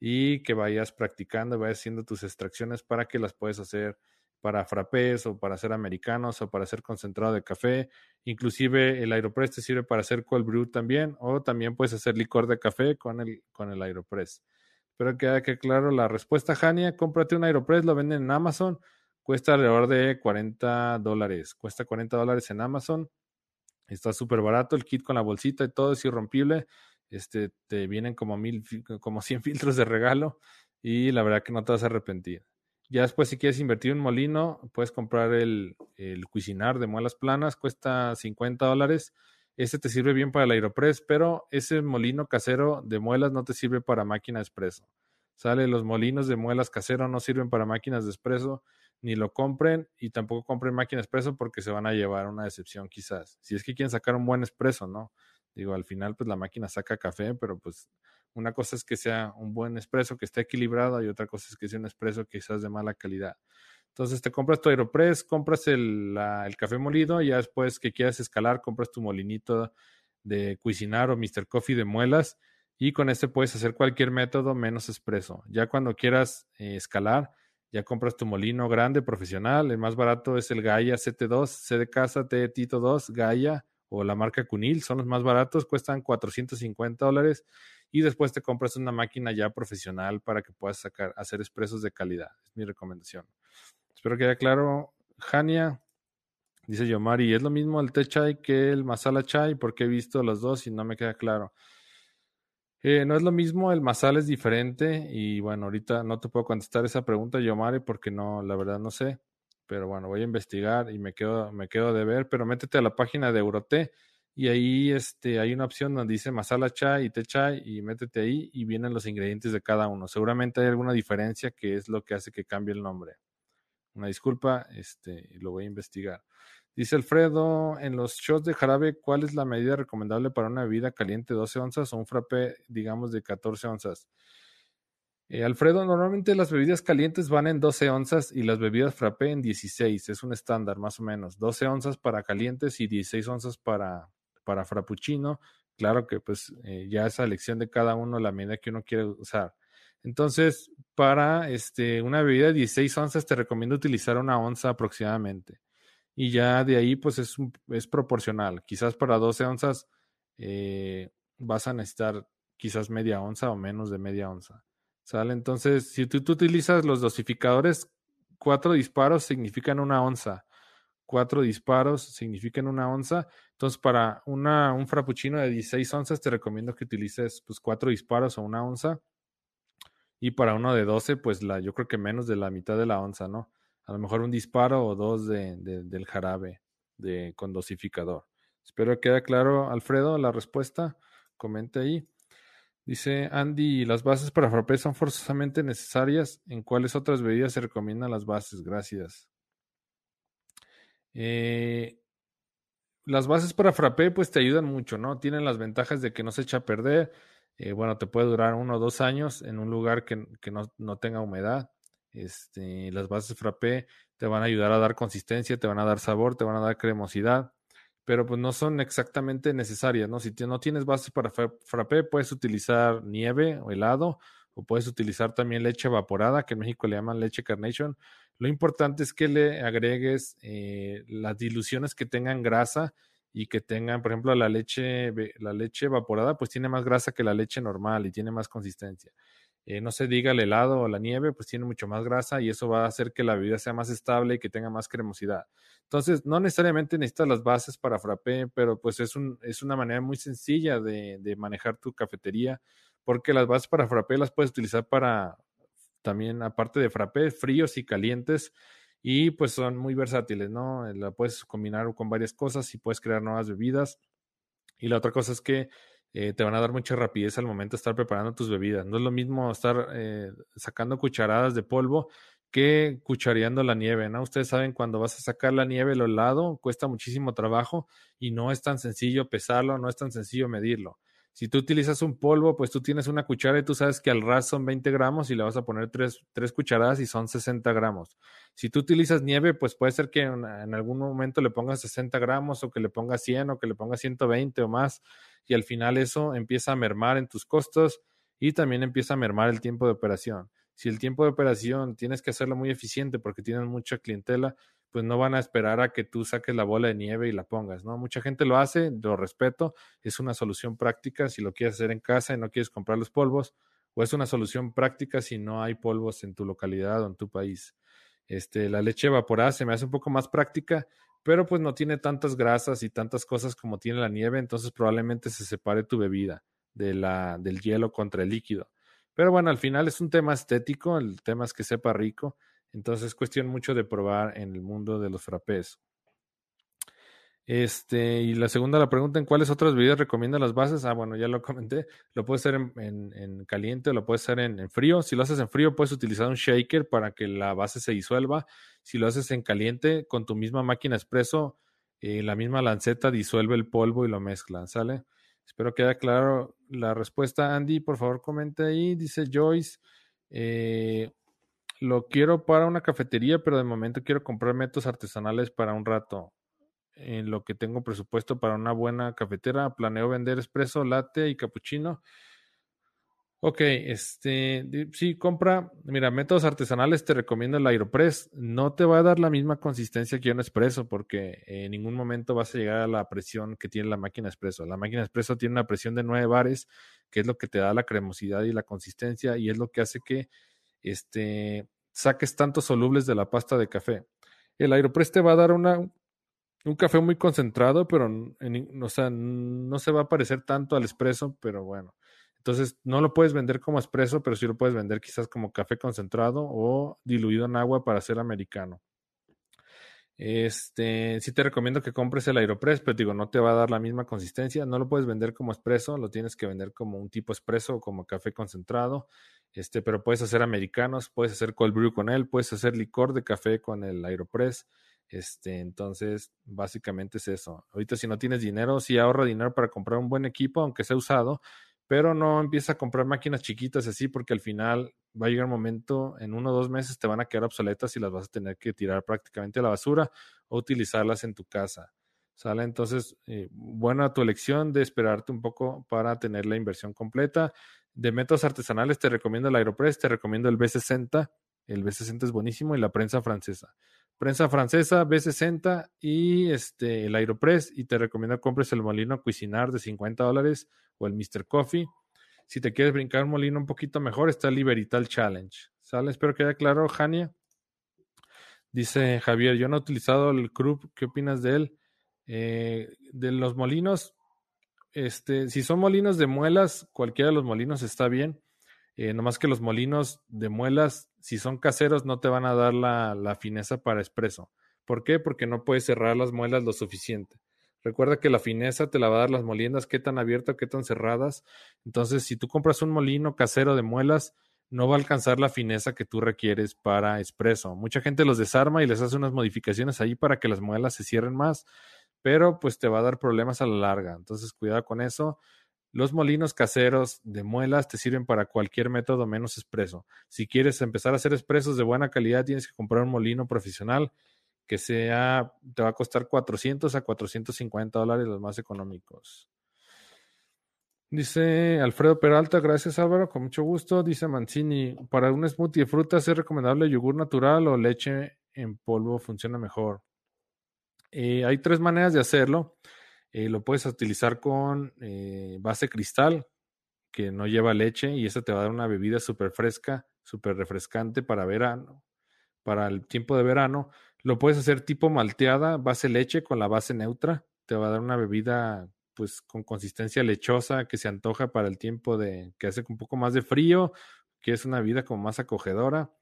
y que vayas practicando, vayas haciendo tus extracciones para que las puedas hacer para frappés o para hacer americanos o para hacer concentrado de café. Inclusive el Aeropress te sirve para hacer cold brew también o también puedes hacer licor de café con el, con el Aeropress. Espero que quede claro la respuesta, Jania. Cómprate un Aeropress, lo venden en Amazon. Cuesta alrededor de 40 dólares. Cuesta 40 dólares en Amazon. Está súper barato el kit con la bolsita y todo es irrompible. Este, te vienen como mil, como 100 <laughs> filtros de regalo y la verdad que no te vas a arrepentir. Ya después, si quieres invertir en un molino, puedes comprar el, el Cuisinar de muelas planas, cuesta 50 dólares. Ese te sirve bien para el Aeropress, pero ese molino casero de muelas no te sirve para máquina de espresso. Sale, los molinos de muelas casero no sirven para máquinas de espresso, ni lo compren y tampoco compren máquina de espresso porque se van a llevar una decepción quizás. Si es que quieren sacar un buen espresso, ¿no? Digo, al final, pues la máquina saca café, pero pues una cosa es que sea un buen espresso que esté equilibrado y otra cosa es que sea un espresso quizás de mala calidad. Entonces te compras tu Aeropress, compras el, el café molido y ya después que quieras escalar, compras tu molinito de Cuisinar o Mr. Coffee de muelas y con este puedes hacer cualquier método menos espresso. Ya cuando quieras eh, escalar, ya compras tu molino grande profesional. El más barato es el Gaia CT2, C de casa, T Tito 2, Gaia o la marca Cunil, son los más baratos, cuestan 450 dólares y después te compras una máquina ya profesional para que puedas sacar, hacer expresos de calidad. Es mi recomendación. Espero que haya claro. Jania, dice Yomari, ¿es lo mismo el té chai que el masala chai? Porque he visto los dos y no me queda claro. Eh, no es lo mismo, el masala es diferente y bueno, ahorita no te puedo contestar esa pregunta, Yomari, porque no, la verdad no sé pero bueno, voy a investigar y me quedo, me quedo de ver, pero métete a la página de Euroté y ahí este, hay una opción donde dice masala chai y té chai y métete ahí y vienen los ingredientes de cada uno. Seguramente hay alguna diferencia que es lo que hace que cambie el nombre. Una disculpa, este, lo voy a investigar. Dice Alfredo, en los shots de jarabe, ¿cuál es la medida recomendable para una bebida caliente 12 onzas o un frappé, digamos, de 14 onzas? Eh, Alfredo, normalmente las bebidas calientes van en 12 onzas y las bebidas frappé en 16, es un estándar más o menos. 12 onzas para calientes y 16 onzas para, para frappuccino. Claro que pues eh, ya esa elección de cada uno, la medida que uno quiere usar. Entonces, para este, una bebida de 16 onzas te recomiendo utilizar una onza aproximadamente. Y ya de ahí pues es, es proporcional. Quizás para 12 onzas eh, vas a necesitar quizás media onza o menos de media onza. ¿Sale? Entonces, si tú, utilizas los dosificadores, cuatro disparos significan una onza. Cuatro disparos significan una onza. Entonces, para una, un frappuccino de 16 onzas, te recomiendo que utilices pues, cuatro disparos o una onza. Y para uno de 12, pues la, yo creo que menos de la mitad de la onza, ¿no? A lo mejor un disparo o dos de, del jarabe de, con dosificador. Espero que quede claro, Alfredo, la respuesta. Comente ahí. Dice Andy, ¿las bases para frappé son forzosamente necesarias? ¿En cuáles otras bebidas se recomiendan las bases? Gracias. Eh, las bases para frappé pues te ayudan mucho, ¿no? Tienen las ventajas de que no se echa a perder, eh, bueno, te puede durar uno o dos años en un lugar que, no, tenga humedad. Este, las bases frappé te van a ayudar a dar consistencia, te van a dar sabor, te van a dar cremosidad, pero pues no son exactamente necesarias, ¿no? Si no tienes bases para frappé, puedes utilizar nieve o helado, o puedes utilizar también leche evaporada, que en México le llaman leche carnation. Lo importante es que le agregues eh, las diluciones que tengan grasa y que tengan, por ejemplo, la leche, la leche evaporada, pues tiene más grasa que la leche normal y tiene más consistencia. Eh, no se diga el helado o la nieve, pues tiene mucho más grasa y eso va a hacer que la bebida sea más estable y que tenga más cremosidad. Entonces, no necesariamente necesitas las bases para frappé, pero pues es, un, es una manera muy sencilla de, de manejar tu cafetería, porque las bases para frappé las puedes utilizar para también, aparte de frappé, fríos y calientes y pues son muy versátiles, ¿no? La puedes combinar con varias cosas y puedes crear nuevas bebidas. Y la otra cosa es que eh, te van a dar mucha rapidez al momento de estar preparando tus bebidas. No es lo mismo estar eh, sacando cucharadas de polvo que cuchareando la nieve, ¿no? Ustedes saben cuando vas a sacar la nieve, el helado, cuesta muchísimo trabajo y no es tan sencillo pesarlo, no es tan sencillo medirlo. Si tú utilizas un polvo, pues tú tienes una cuchara y tú sabes que al ras son 20 gramos y le vas a poner tres, cucharadas y son 60 gramos. Si tú utilizas nieve, pues puede ser que en, algún momento le pongas 60 gramos o que le pongas 100 o que le pongas 120 o más y al final eso empieza a mermar en tus costos y también empieza a mermar el tiempo de operación. Si el tiempo de operación tienes que hacerlo muy eficiente porque tienes mucha clientela, pues no van a esperar a que tú saques la bola de nieve y la pongas, ¿no? Mucha gente lo hace, lo respeto, es una solución práctica si lo quieres hacer en casa y no quieres comprar los polvos, o es una solución práctica si no hay polvos en tu localidad o en tu país. Este, la leche evaporada se me hace un poco más práctica, pero pues no tiene tantas grasas y tantas cosas como tiene la nieve, entonces probablemente se separe tu bebida de la, del hielo contra el líquido. Pero bueno, al final es un tema estético, el tema es que sepa rico entonces es cuestión mucho de probar en el mundo de los frappés. Este, y la segunda la pregunta, ¿en cuáles otras bebidas recomiendan las bases? Ah, bueno, ya lo comenté. Lo puedes hacer en, caliente, lo puedes hacer en, frío. Si lo haces en frío, puedes utilizar un shaker para que la base se disuelva. Si lo haces en caliente, con tu misma máquina expreso, eh, la misma lanceta disuelve el polvo y lo mezcla, ¿sale? Espero que haya claro la respuesta. Andy, por favor, comente ahí. Dice Joyce. Eh, lo quiero para una cafetería, pero de momento quiero comprar métodos artesanales para un rato. En lo que tengo presupuesto para una buena cafetera, planeo vender espresso, latte y cappuccino. Ok, este, sí, compra, mira, métodos artesanales te recomiendo el Aeropress. No te va a dar la misma consistencia que un espresso porque en ningún momento vas a llegar a la presión que tiene la máquina espresso. La máquina espresso tiene una presión de 9 bares, que es lo que te da la cremosidad y la consistencia y es lo que hace que este, saques tantos solubles de la pasta de café. El Aeropress te va a dar una, un café muy concentrado, pero o sea, no se va a parecer tanto al espresso, pero bueno. Entonces, no lo puedes vender como espresso, pero sí lo puedes vender quizás como café concentrado o diluido en agua para ser americano. Este, sí te recomiendo que compres el Aeropress, pero digo, no te va a dar la misma consistencia. No lo puedes vender como espresso, lo tienes que vender como un tipo espresso o como café concentrado. Este, pero puedes hacer americanos, puedes hacer cold brew con él, puedes hacer licor de café con el Aeropress. Este, entonces, básicamente es eso. Ahorita si no tienes dinero, sí ahorra dinero para comprar un buen equipo, aunque sea usado, pero no empieza a comprar máquinas chiquitas así porque al final va a llegar un momento, en uno o dos meses te van a quedar obsoletas y las vas a tener que tirar prácticamente a la basura o utilizarlas en tu casa. ¿Sale? Entonces, eh, buena tu elección de esperarte un poco para tener la inversión completa. De métodos artesanales te recomiendo el Aeropress, te recomiendo el B60. El B60 es buenísimo y la prensa francesa. Prensa francesa, B60 y este, el Aeropress. Y te recomiendo compres el molino Cuisinar de 50 dólares o el Mr. Coffee. Si te quieres brincar un molino un poquito mejor, está el Liberital Challenge. ¿Sale? Espero que haya claro, Jania. Dice Javier, yo no he utilizado el Krupp, ¿qué opinas de él? Eh, de los molinos, este, si son molinos de muelas, cualquiera de los molinos está bien. Eh, nomás que los molinos de muelas, si son caseros, no te van a dar la, la fineza para expreso. ¿Por qué? Porque no puedes cerrar las muelas lo suficiente. Recuerda que la fineza te la va a dar las moliendas, qué tan abiertas, qué tan cerradas. Entonces, si tú compras un molino casero de muelas, no va a alcanzar la fineza que tú requieres para expreso. Mucha gente los desarma y les hace unas modificaciones ahí para que las muelas se cierren más pero pues te va a dar problemas a la larga. Entonces, cuidado con eso. Los molinos caseros de muelas te sirven para cualquier método menos expreso. Si quieres empezar a hacer expresos de buena calidad, tienes que comprar un molino profesional que sea, te va a costar 400 a 450 dólares los más económicos. Dice Alfredo Peralta, gracias Álvaro, con mucho gusto. Dice Mancini, para un smoothie de frutas es recomendable yogur natural o leche en polvo funciona mejor. Eh, hay tres maneras de hacerlo. Eh, lo puedes utilizar con eh, base cristal, que no lleva leche, y eso te va a dar una bebida súper fresca, súper refrescante para verano, para el tiempo de verano. Lo puedes hacer tipo malteada, base leche con la base neutra. Te va a dar una bebida pues con consistencia lechosa que se antoja para el tiempo de que hace un poco más de frío, que es una vida como más acogedora.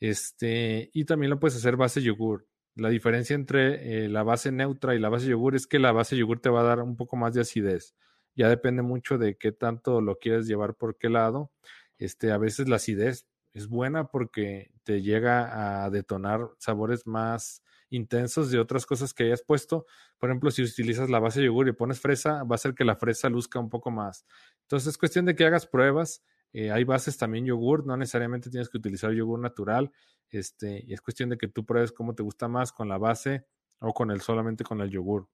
Este, y también lo puedes hacer base yogur. La diferencia entre eh, la base neutra y la base yogur es que la base yogur te va a dar un poco más de acidez. Ya depende mucho de qué tanto lo quieres llevar por qué lado. Este, a veces la acidez es buena porque te llega a detonar sabores más intensos de otras cosas que hayas puesto. Por ejemplo, si utilizas la base de yogur y pones fresa, va a hacer que la fresa luzca un poco más. Entonces es cuestión de que hagas pruebas. Eh, hay bases también yogur, no necesariamente tienes que utilizar yogur natural. Este, y es cuestión de que tú pruebes cómo te gusta más con la base o con el solamente con el yogur.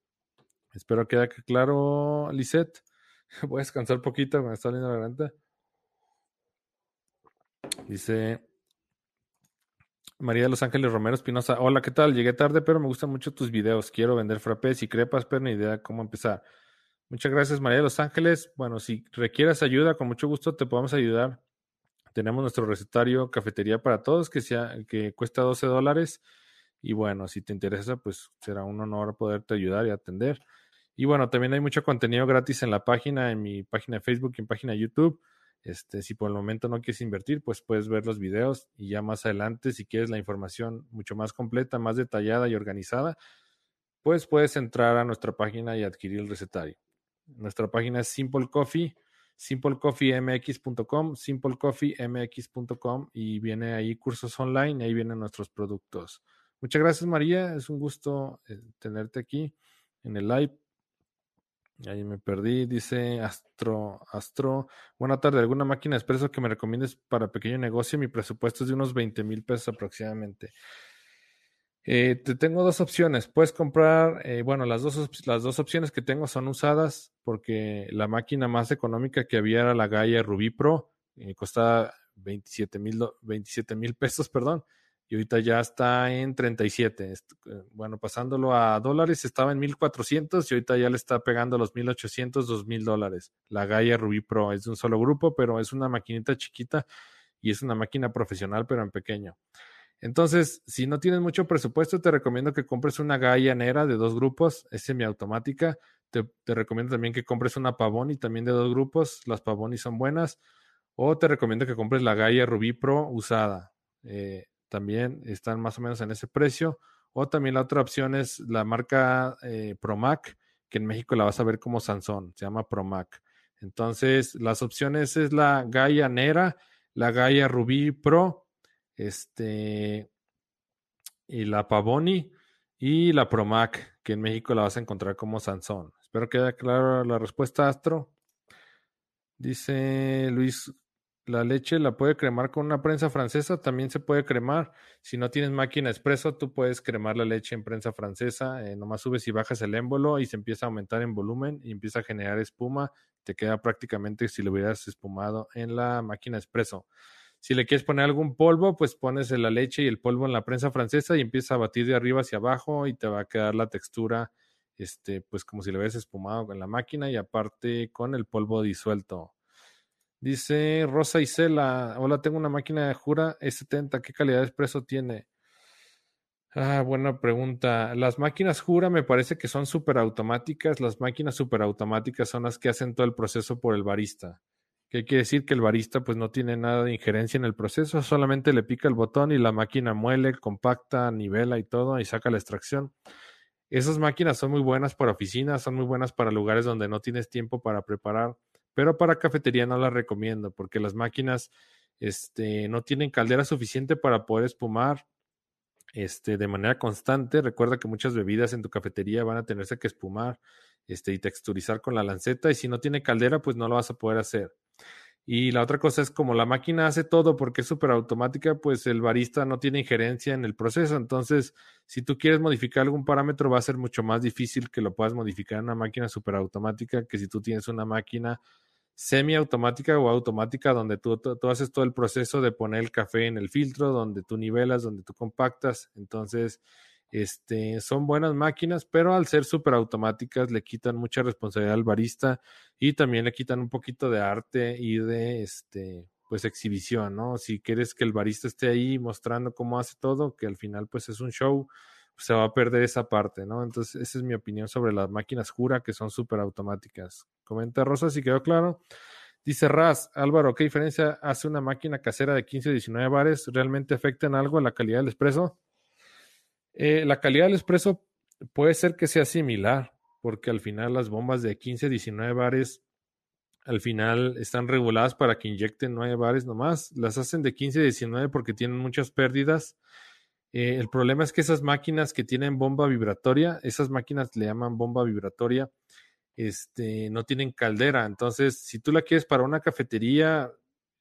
Espero que quede claro, Lisette. <laughs> Voy a descansar poquito, me está saliendo la garganta. Dice María de Los Ángeles Romero Espinosa. Hola, ¿qué tal? Llegué tarde, pero me gustan mucho tus videos. Quiero vender frappés y crepas, pero ni idea cómo empezar. Muchas gracias, María de Los Ángeles. Bueno, si requieras ayuda, con mucho gusto te podemos ayudar. Tenemos nuestro recetario Cafetería para Todos, que, sea, que cuesta 12 dólares. Y bueno, si te interesa, pues será un honor poderte ayudar y atender. Y bueno, también hay mucho contenido gratis en la página, en mi página de Facebook y en página de YouTube. Este, si por el momento no quieres invertir, pues puedes ver los videos y ya más adelante, si quieres la información mucho más completa, más detallada y organizada, pues puedes entrar a nuestra página y adquirir el recetario. Nuestra página es Simple Coffee, simplecoffeemx.com, simplecoffeemx.com y viene ahí cursos online ahí vienen nuestros productos. Muchas gracias María, es un gusto eh, tenerte aquí en el live. Ahí me perdí, dice Astro, Astro. Buena tarde, ¿alguna máquina de expreso que me recomiendes para pequeño negocio? Mi presupuesto es de unos 20 mil pesos aproximadamente. Eh, te tengo dos opciones. Puedes comprar, eh, bueno, las dos, las dos opciones que tengo son usadas porque la máquina más económica que había era la Gaia Ruby Pro, eh, costaba 27 mil pesos, perdón y ahorita ya está en 37. Eh, bueno, pasándolo a dólares, estaba en 1400 y ahorita ya le está pegando los 1800, 2000 dólares. La Gaia Ruby Pro es de un solo grupo, pero es una maquinita chiquita y es una máquina profesional, pero en pequeño. Entonces, si no tienes mucho presupuesto, te recomiendo que compres una Gaia Nera de dos grupos, es semiautomática. Te, recomiendo también que compres una Pavoni también de dos grupos. Las Pavoni son buenas. O te recomiendo que compres la Gaia Ruby Pro usada. Eh, también están más o menos en ese precio. O también la otra opción es la marca eh, Promac, que en México la vas a ver como Sansón, se llama Promac. Entonces, las opciones es la Gaia Nera, la Gaia Rubí Pro, este, y la Pavoni y la Promac, que en México la vas a encontrar como Sansón. Espero que quede clara la respuesta, Astro. Dice Luis la leche la puede cremar con una prensa francesa, también se puede cremar. Si no tienes máquina expreso, tú puedes cremar la leche en prensa francesa. Eh, nomás subes y bajas el émbolo y se empieza a aumentar en volumen y empieza a generar espuma. Te queda prácticamente si lo hubieras espumado en la máquina expreso. Si le quieres poner algún polvo, pues pones la leche y el polvo en la prensa francesa y empieza a batir de arriba hacia abajo y te va a quedar la textura, este, pues como si lo hubieras espumado con la máquina y aparte con el polvo disuelto. Dice Rosa Isela, hola, tengo una máquina de Jura E70, ¿qué calidad de expreso tiene? Ah, buena pregunta. Las máquinas Jura me parece que son súper automáticas. Las máquinas súper automáticas son las que hacen todo el proceso por el barista. ¿Qué quiere decir? Que el barista pues no tiene nada de injerencia en el proceso, solamente le pica el botón y la máquina muele, compacta, nivela y todo y saca la extracción. Esas máquinas son muy buenas para oficinas, son muy buenas para lugares donde no tienes tiempo para preparar pero para cafetería no la recomiendo porque las máquinas este, no tienen caldera suficiente para poder espumar este, de manera constante. Recuerda que muchas bebidas en tu cafetería van a tenerse que espumar este, y texturizar con la lanceta y si no tiene caldera, pues no lo vas a poder hacer. Y la otra cosa es como la máquina hace todo porque es súper automática, pues el barista no tiene injerencia en el proceso. Entonces, si tú quieres modificar algún parámetro, va a ser mucho más difícil que lo puedas modificar en una máquina súper automática que si tú tienes una máquina semiautomática o automática donde tú, tú, haces todo el proceso de poner el café en el filtro, donde tú nivelas, donde tú compactas. Entonces, este, son buenas máquinas, pero al ser súper automáticas le quitan mucha responsabilidad al barista y también le quitan un poquito de arte y de este, pues exhibición, ¿no? Si quieres que el barista esté ahí mostrando cómo hace todo, que al final pues es un show, pues, se va a perder esa parte, ¿no? Entonces, esa es mi opinión sobre las máquinas Jura que son súper automáticas. Comenta Rosa si quedó claro. Dice Raz, Álvaro, ¿qué diferencia hace una máquina casera de 15 o 19 bares? ¿Realmente afecta en algo la calidad del expreso? Eh, la calidad del expreso puede ser que sea similar, porque al final las bombas de 15, 19 bares, al final están reguladas para que inyecten 9 bares nomás. Las hacen de 15, 19 porque tienen muchas pérdidas. Eh, el problema es que esas máquinas que tienen bomba vibratoria, esas máquinas le llaman bomba vibratoria, este, no tienen caldera. Entonces, si tú la quieres para una cafetería,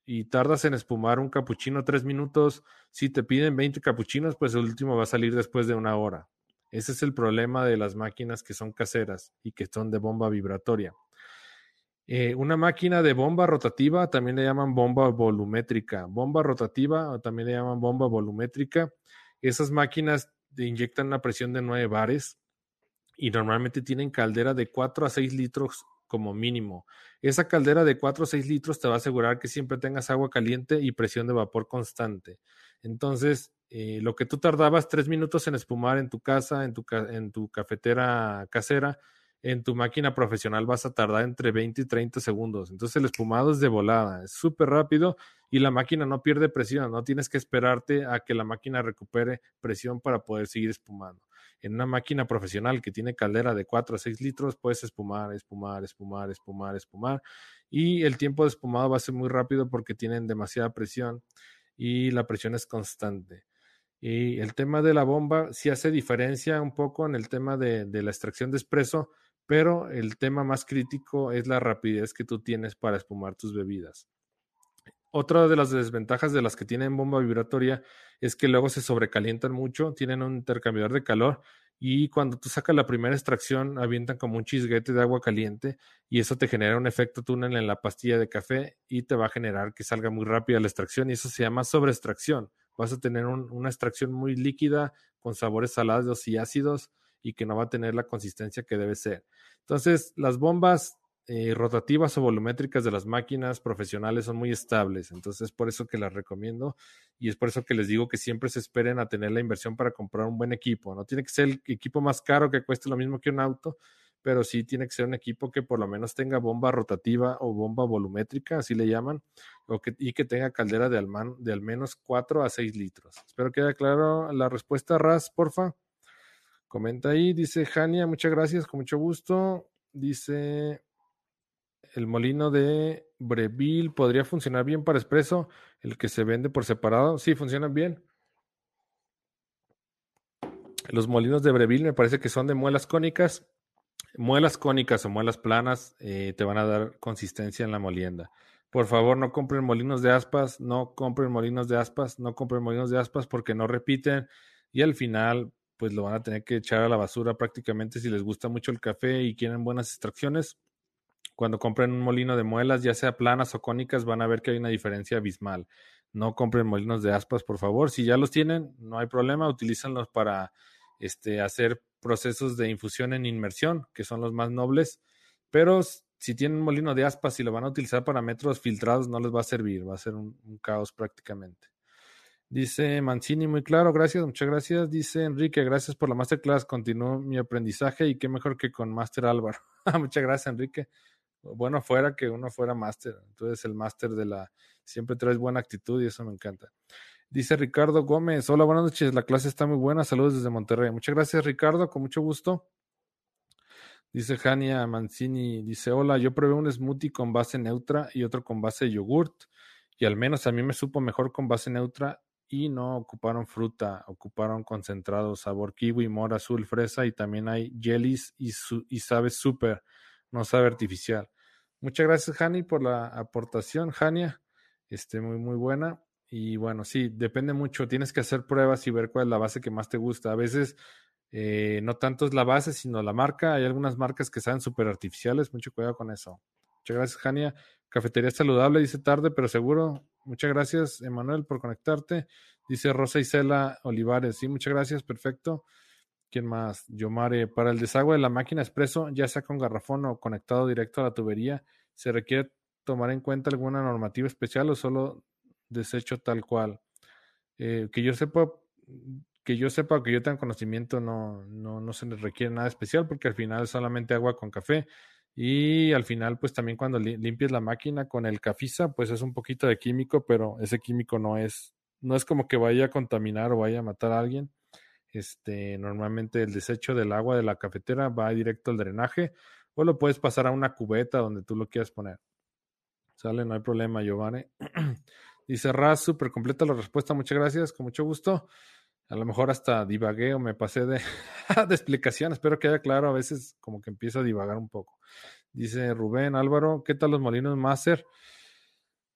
y tardas en espumar un capuchino tres minutos, si te piden 20 capuchinos, pues el último va a salir después de una hora. Ese es el problema de las máquinas que son caseras y que son de bomba vibratoria. Eh, una máquina de bomba rotativa también le llaman bomba volumétrica. Bomba rotativa también le llaman bomba volumétrica. Esas máquinas inyectan una presión de 9 bares y normalmente tienen caldera de 4 a 6 litros como mínimo. Esa caldera de 4 o 6 litros te va a asegurar que siempre tengas agua caliente y presión de vapor constante. Entonces, eh, lo que tú tardabas 3 minutos en espumar en tu casa, en tu, en tu cafetera casera, en tu máquina profesional vas a tardar entre 20 y 30 segundos. Entonces el espumado es de volada, es súper rápido y la máquina no pierde presión, no tienes que esperarte a que la máquina recupere presión para poder seguir espumando en una máquina profesional que tiene caldera de 4 a 6 litros, puedes espumar, espumar, espumar, espumar, espumar. Y el tiempo de espumado va a ser muy rápido porque tienen demasiada presión y la presión es constante. Y el tema de la bomba sí hace diferencia un poco en el tema de, de la extracción de espresso, pero el tema más crítico es la rapidez que tú tienes para espumar tus bebidas. Otra de las desventajas de las que tienen bomba vibratoria es que luego se sobrecalientan mucho, tienen un intercambiador de calor y cuando tú sacas la primera extracción avientan como un chisguete de agua caliente y eso te genera un efecto túnel en la pastilla de café y te va a generar que salga muy rápida la extracción y eso se llama sobreextracción. Vas a tener una extracción muy líquida con sabores salados y ácidos y que no va a tener la consistencia que debe ser. Entonces, las bombas eh, rotativas o volumétricas de las máquinas profesionales son muy estables, entonces es por eso que las recomiendo y es por eso que les digo que siempre se esperen a tener la inversión para comprar un buen equipo. No tiene que ser el equipo más caro que cueste lo mismo que un auto, pero sí tiene que ser un equipo que por lo menos tenga bomba rotativa o bomba volumétrica, así le llaman, y que tenga caldera de, de al menos 4 a 6 litros. Espero que haya claro la respuesta, Raz, porfa. Comenta ahí, dice Jania, muchas gracias, con mucho gusto. Dice el molino de Breville podría funcionar bien para expreso, el que se vende por separado. Sí, funcionan bien. Los molinos de Breville me parece que son de muelas cónicas. Muelas cónicas o muelas planas eh, te van a dar consistencia en la molienda. Por favor, no compren molinos de aspas, no compren molinos de aspas, no compren molinos de aspas porque no repiten y al final pues lo van a tener que echar a la basura prácticamente si les gusta mucho el café y quieren buenas extracciones cuando compren un molino de muelas, ya sea planas o cónicas, van a ver que hay una diferencia abismal. No compren molinos de aspas, por favor. Si ya los tienen, no hay problema, utilízanlos para este, hacer procesos de infusión en inmersión, que son los más nobles. Pero si tienen un molino de aspas y lo van a utilizar para metros filtrados, no les va a servir, va a ser un, un caos prácticamente. Dice Mancini, muy claro, gracias, muchas gracias. Dice Enrique, gracias por la masterclass, continúo mi aprendizaje y qué mejor que con Master Álvaro. <laughs> muchas gracias, Enrique bueno fuera que uno fuera máster. Entonces el máster de la siempre traes buena actitud y eso me encanta. Dice Ricardo Gómez, hola, buenas noches, la clase está muy buena, saludos desde Monterrey. Muchas gracias Ricardo, con mucho gusto. Dice Jania Mancini, dice, hola, yo probé un smoothie con base neutra y otro con base de yogurt y al menos a mí me supo mejor con base neutra y no ocuparon fruta, ocuparon concentrado, sabor kiwi, mora, azul, fresa y también hay jellies y, y sabe súper, no sabe artificial. Muchas gracias, Hani, por la aportación, Hania. Este, muy, muy buena. Y bueno, sí, depende mucho. Tienes que hacer pruebas y ver cuál es la base que más te gusta. A veces eh, no tanto es la base, sino la marca. Hay algunas marcas que saben súper artificiales. Mucho cuidado con eso. Muchas gracias, Jania. Cafetería saludable, dice tarde, pero seguro. Muchas gracias, Emanuel, por conectarte. Dice Rosa Isela Olivares. Sí, muchas gracias, perfecto. ¿Quién más? Yomare. Para el desagüe de la máquina expreso, ya sea con garrafón o conectado directo a la tubería, ¿se requiere tomar en cuenta alguna normativa especial o solo desecho tal cual? Eh, que yo sepa, que yo sepa, que yo tenga conocimiento, no, no, no se les requiere nada especial porque al final es solamente agua con café. Y al final, pues también cuando limpies la máquina con el cafiza, pues es un poquito de químico, pero ese químico no es, no es como que vaya a contaminar o vaya a matar a alguien. Este, normalmente el desecho del agua de la cafetera va directo al drenaje o lo puedes pasar a una cubeta donde tú lo quieras poner. Sale, no hay problema, Giovanni. <clears throat> Dice Raz, súper completa la respuesta, muchas gracias, con mucho gusto. A lo mejor hasta divagué o me pasé de, <laughs> de explicación. Espero que haya claro. A veces como que empiezo a divagar un poco. Dice Rubén Álvaro, ¿qué tal los molinos Master?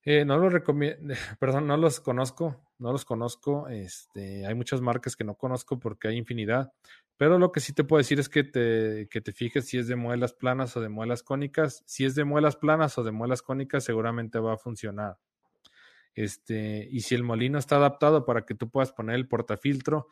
Eh, no los recomiendo, <laughs> perdón, no los conozco, no los conozco. Este, hay muchas marcas que no conozco porque hay infinidad. Pero lo que sí te puedo decir es que te, que te fijes si es de muelas planas o de muelas cónicas. Si es de muelas planas o de muelas cónicas, seguramente va a funcionar. Este, y si el molino está adaptado para que tú puedas poner el portafiltro,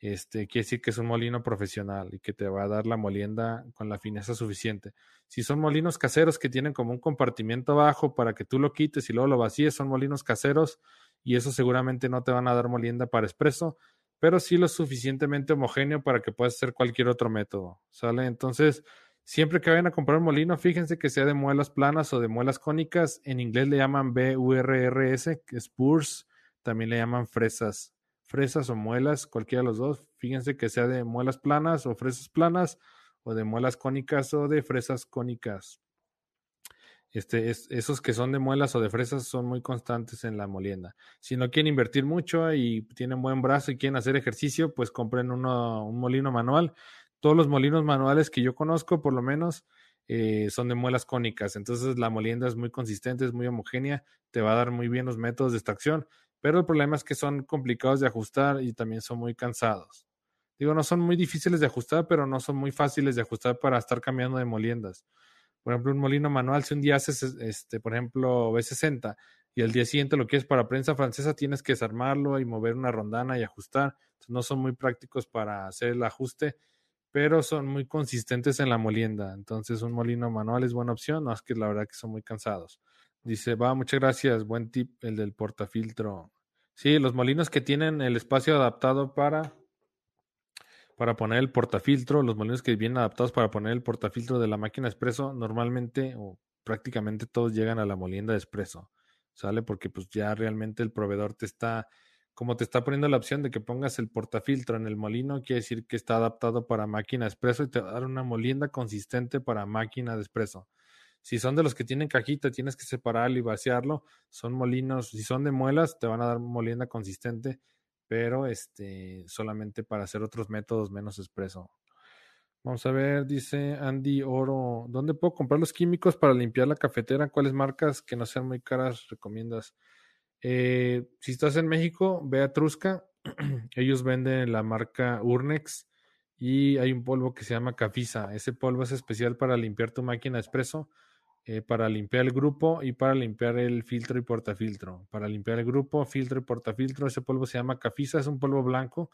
este, quiere decir que es un molino profesional y que te va a dar la molienda con la fineza suficiente. Si son molinos caseros que tienen como un compartimiento abajo para que tú lo quites y luego lo vacíes, son molinos caseros y eso seguramente no te van a dar molienda para expreso, pero sí lo suficientemente homogéneo para que puedas hacer cualquier otro método. ¿Sale? Entonces, Siempre que vayan a comprar un molino, fíjense que sea de muelas planas o de muelas cónicas. En inglés le llaman B-U-R-R-S, que es Purs. También le llaman fresas. Fresas o muelas, cualquiera de los dos. Fíjense que sea de muelas planas o fresas planas, o de muelas cónicas o de fresas cónicas. Este, es, esos que son de muelas o de fresas son muy constantes en la molienda. Si no quieren invertir mucho y tienen buen brazo y quieren hacer ejercicio, pues compren uno, un molino manual todos los molinos manuales que yo conozco, por lo menos, eh, son de muelas cónicas. Entonces la molienda es muy consistente, es muy homogénea, te va a dar muy bien los métodos de extracción, pero el problema es que son complicados de ajustar y también son muy cansados. Digo, no son muy difíciles de ajustar, pero no son muy fáciles de ajustar para estar cambiando de moliendas. Por ejemplo, un molino manual, si un día haces, este, por ejemplo, B60 y el día siguiente lo quieres para prensa francesa, tienes que desarmarlo y mover una rondana y ajustar. Entonces, no son muy prácticos para hacer el ajuste pero son muy consistentes en la molienda. Entonces, un molino manual es buena opción, no es que la verdad que son muy cansados. Dice, va, muchas gracias, buen tip el del portafiltro. Sí, los molinos que tienen el espacio adaptado para, para poner el portafiltro, los molinos que vienen adaptados para poner el portafiltro de la máquina expreso, normalmente o prácticamente todos llegan a la molienda de expreso, ¿sale? Porque pues ya realmente el proveedor te está como te está poniendo la opción de que pongas el portafiltro en el molino, quiere decir que está adaptado para máquina expreso y te va a dar una molienda consistente para máquina de expreso. Si son de los que tienen cajita, tienes que separarlo y vaciarlo. Son molinos, si son de muelas, te van a dar molienda consistente, pero este solamente para hacer otros métodos menos expreso. Vamos a ver, dice Andy Oro, ¿dónde puedo comprar los químicos para limpiar la cafetera? ¿Cuáles marcas que no sean muy caras recomiendas? Eh, si estás en México, ve a Trusca. <clears throat> Ellos venden la marca Urnex y hay un polvo que se llama Cafisa. Ese polvo es especial para limpiar tu máquina de espresso, eh, para limpiar el grupo y para limpiar el filtro y portafiltro. Para limpiar el grupo, filtro y portafiltro, ese polvo se llama Cafisa, es un polvo blanco.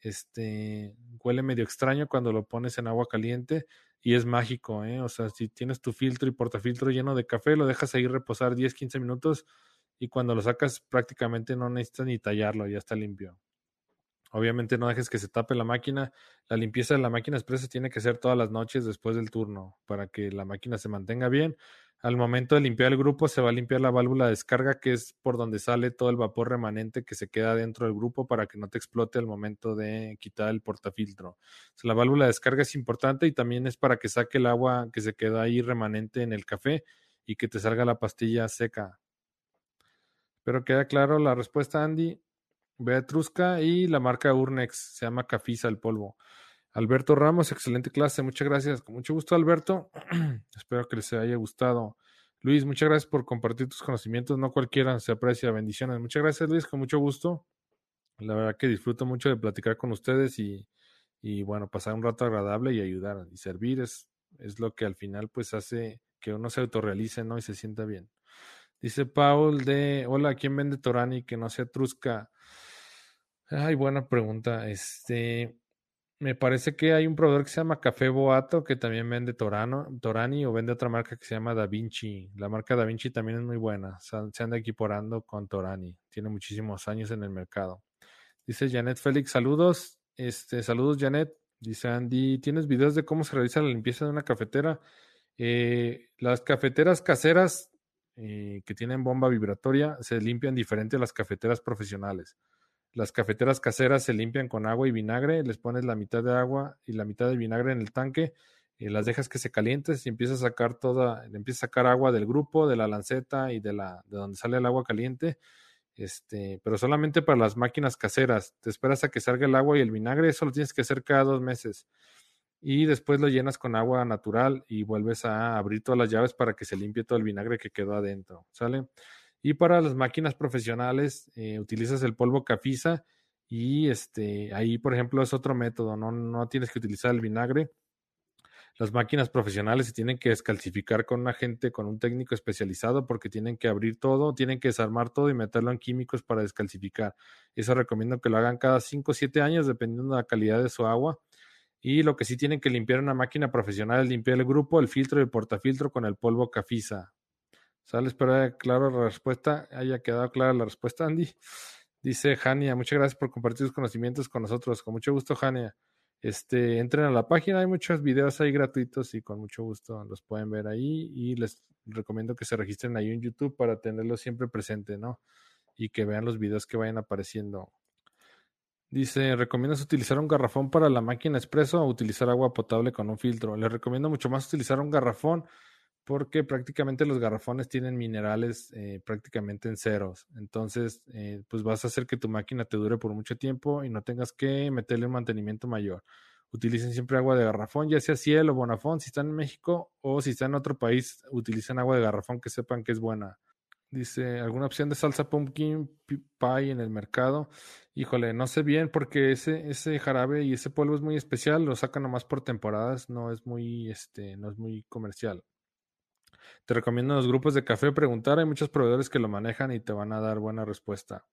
Este huele medio extraño cuando lo pones en agua caliente y es mágico, ¿eh? O sea, si tienes tu filtro y portafiltro lleno de café, lo dejas ahí reposar 10, 15 minutos y cuando lo sacas prácticamente no necesitas ni tallarlo, ya está limpio. Obviamente no dejes que se tape la máquina. La limpieza de la máquina expresa tiene que ser todas las noches después del turno para que la máquina se mantenga bien. Al momento de limpiar el grupo se va a limpiar la válvula de descarga que es por donde sale todo el vapor remanente que se queda dentro del grupo para que no te explote al momento de quitar el portafiltro. la válvula de descarga es importante y también es para que saque el agua que se queda ahí remanente en el café y que te salga la pastilla seca. Pero queda claro la respuesta, Andy. Beatrusca y la marca Urnex, se llama Cafisa el polvo. Alberto Ramos, excelente clase, muchas gracias. Con mucho gusto, Alberto. <clears throat> Espero que les haya gustado. Luis, muchas gracias por compartir tus conocimientos. No cualquiera se aprecia. Bendiciones. Muchas gracias, Luis, con mucho gusto. La verdad que disfruto mucho de platicar con ustedes y, y bueno, pasar un rato agradable y ayudar y servir es, es lo que al final pues hace que uno se autorrealice, ¿no? Y se sienta bien. Dice Paul de, hola, ¿quién vende Torani que no sea Trusca? Ay, buena pregunta. Este, me parece que hay un proveedor que se llama Café Boato que también vende Torano, Torani o vende otra marca que se llama Da Vinci. La marca Da Vinci también es muy buena. Se anda equiporando con Torani. Tiene muchísimos años en el mercado. Dice Janet Félix, saludos. Este, saludos Janet. Dice Andy, ¿tienes videos de cómo se realiza la limpieza de una cafetera? Eh, las cafeteras caseras eh, que tienen bomba vibratoria se limpian diferente a las cafeteras profesionales. Las cafeteras caseras se limpian con agua y vinagre, les pones la mitad de agua y la mitad de vinagre en el tanque, y las dejas que se calienten y empiezas a sacar toda, empieza a sacar agua del grupo, de la lanceta y de la de donde sale el agua caliente este, pero solamente para las máquinas caseras. Te esperas a que salga el agua y el vinagre, eso lo tienes que hacer cada dos meses. Y después lo llenas con agua natural y vuelves a abrir todas las llaves para que se limpie todo el vinagre que quedó adentro. ¿Sale? Y para las máquinas profesionales, eh, utilizas el polvo cafisa y este, ahí, por ejemplo, es otro método. No, no tienes que utilizar el vinagre las máquinas profesionales se tienen que descalcificar con un agente, con un técnico especializado, porque tienen que abrir todo, tienen que desarmar todo y meterlo en químicos para descalcificar. Eso recomiendo que lo hagan cada 5 o 7 años, dependiendo de la calidad de su agua. Y lo que sí tienen que limpiar una máquina profesional es limpiar el grupo, el filtro y el portafiltro con el polvo cafisa. ¿Sale? Espero haya claro la respuesta, haya quedado clara la respuesta, Andy. Dice Jania, muchas gracias por compartir tus conocimientos con nosotros. Con mucho gusto, Jania. Este, entren a la página, hay muchos videos ahí gratuitos y con mucho gusto los pueden ver ahí y les recomiendo que se registren ahí en YouTube para tenerlo siempre presente, ¿no? Y que vean los videos que vayan apareciendo. Dice, ¿recomiendas utilizar un garrafón para la máquina expreso o utilizar agua potable con un filtro? Les recomiendo mucho más utilizar un garrafón porque prácticamente los garrafones tienen minerales eh, prácticamente en ceros. Entonces, eh, pues vas a hacer que tu máquina te dure por mucho tiempo y no tengas que meterle un mantenimiento mayor. Utilicen siempre agua de garrafón, ya sea Ciel o Bonafón, si están en México o si están en otro país, utilicen agua de garrafón que sepan que es buena. Dice, ¿alguna opción de salsa pumpkin pie en el mercado? Híjole, no sé bien porque ese, ese jarabe y ese polvo es muy especial, lo sacan nomás por temporadas, no es muy, este, no es muy comercial. Te recomiendo en los grupos de café preguntar. Hay muchos proveedores que lo manejan y te van a dar buena respuesta.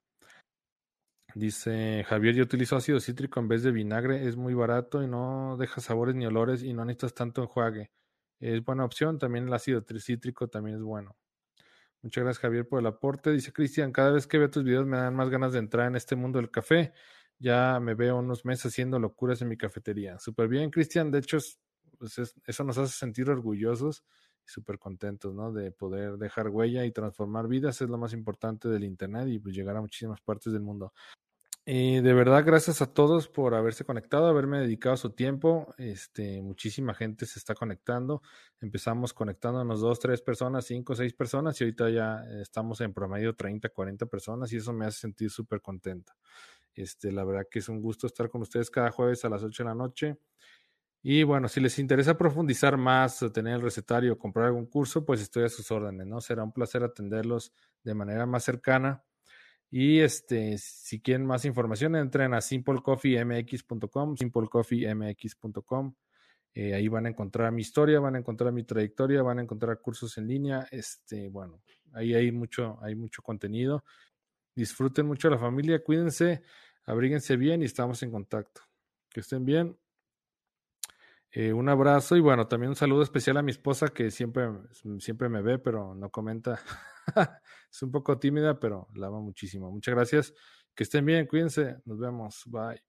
Dice Javier, yo utilizo ácido cítrico en vez de vinagre. Es muy barato y no deja sabores ni olores y no necesitas tanto enjuague. Es buena opción. También el ácido cítrico también es bueno. Muchas gracias Javier por el aporte. Dice Cristian, cada vez que veo tus videos me dan más ganas de entrar en este mundo del café. Ya me veo unos meses haciendo locuras en mi cafetería. Súper bien, Cristian. De hecho, pues eso nos hace sentir orgullosos súper contentos, ¿no? De poder dejar huella y transformar vidas es lo más importante del Internet y pues llegar a muchísimas partes del mundo. Y de verdad, gracias a todos por haberse conectado, haberme dedicado su tiempo. Este, muchísima gente se está conectando. Empezamos conectándonos dos, tres personas, cinco, seis personas y ahorita ya estamos en promedio 30, 40 personas y eso me hace sentir súper contenta. Este, la verdad que es un gusto estar con ustedes cada jueves a las 8 de la noche. Y bueno, si les interesa profundizar más, tener el recetario, comprar algún curso, pues estoy a sus órdenes, ¿no? Será un placer atenderlos de manera más cercana. Y este, si quieren más información, entren a simplecoffeemx.com, simplecoffeemx.com. Eh, ahí van a encontrar mi historia, van a encontrar mi trayectoria, van a encontrar cursos en línea. Este, bueno, ahí hay mucho, hay mucho contenido. Disfruten mucho la familia, cuídense, abríguense bien y estamos en contacto. Que estén bien. Eh, un abrazo y bueno, también un saludo especial a mi esposa que siempre, siempre me ve, pero no comenta. <laughs> es un poco tímida, pero la amo muchísimo. Muchas gracias. Que estén bien, cuídense. Nos vemos. Bye.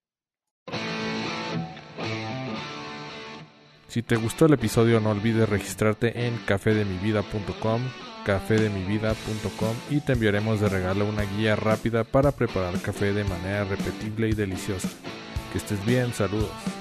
Si te gustó el episodio, no olvides registrarte en cafedemivida.com, cafedemivida.com y te enviaremos de regalo una guía rápida para preparar café de manera repetible y deliciosa. Que estés bien, saludos.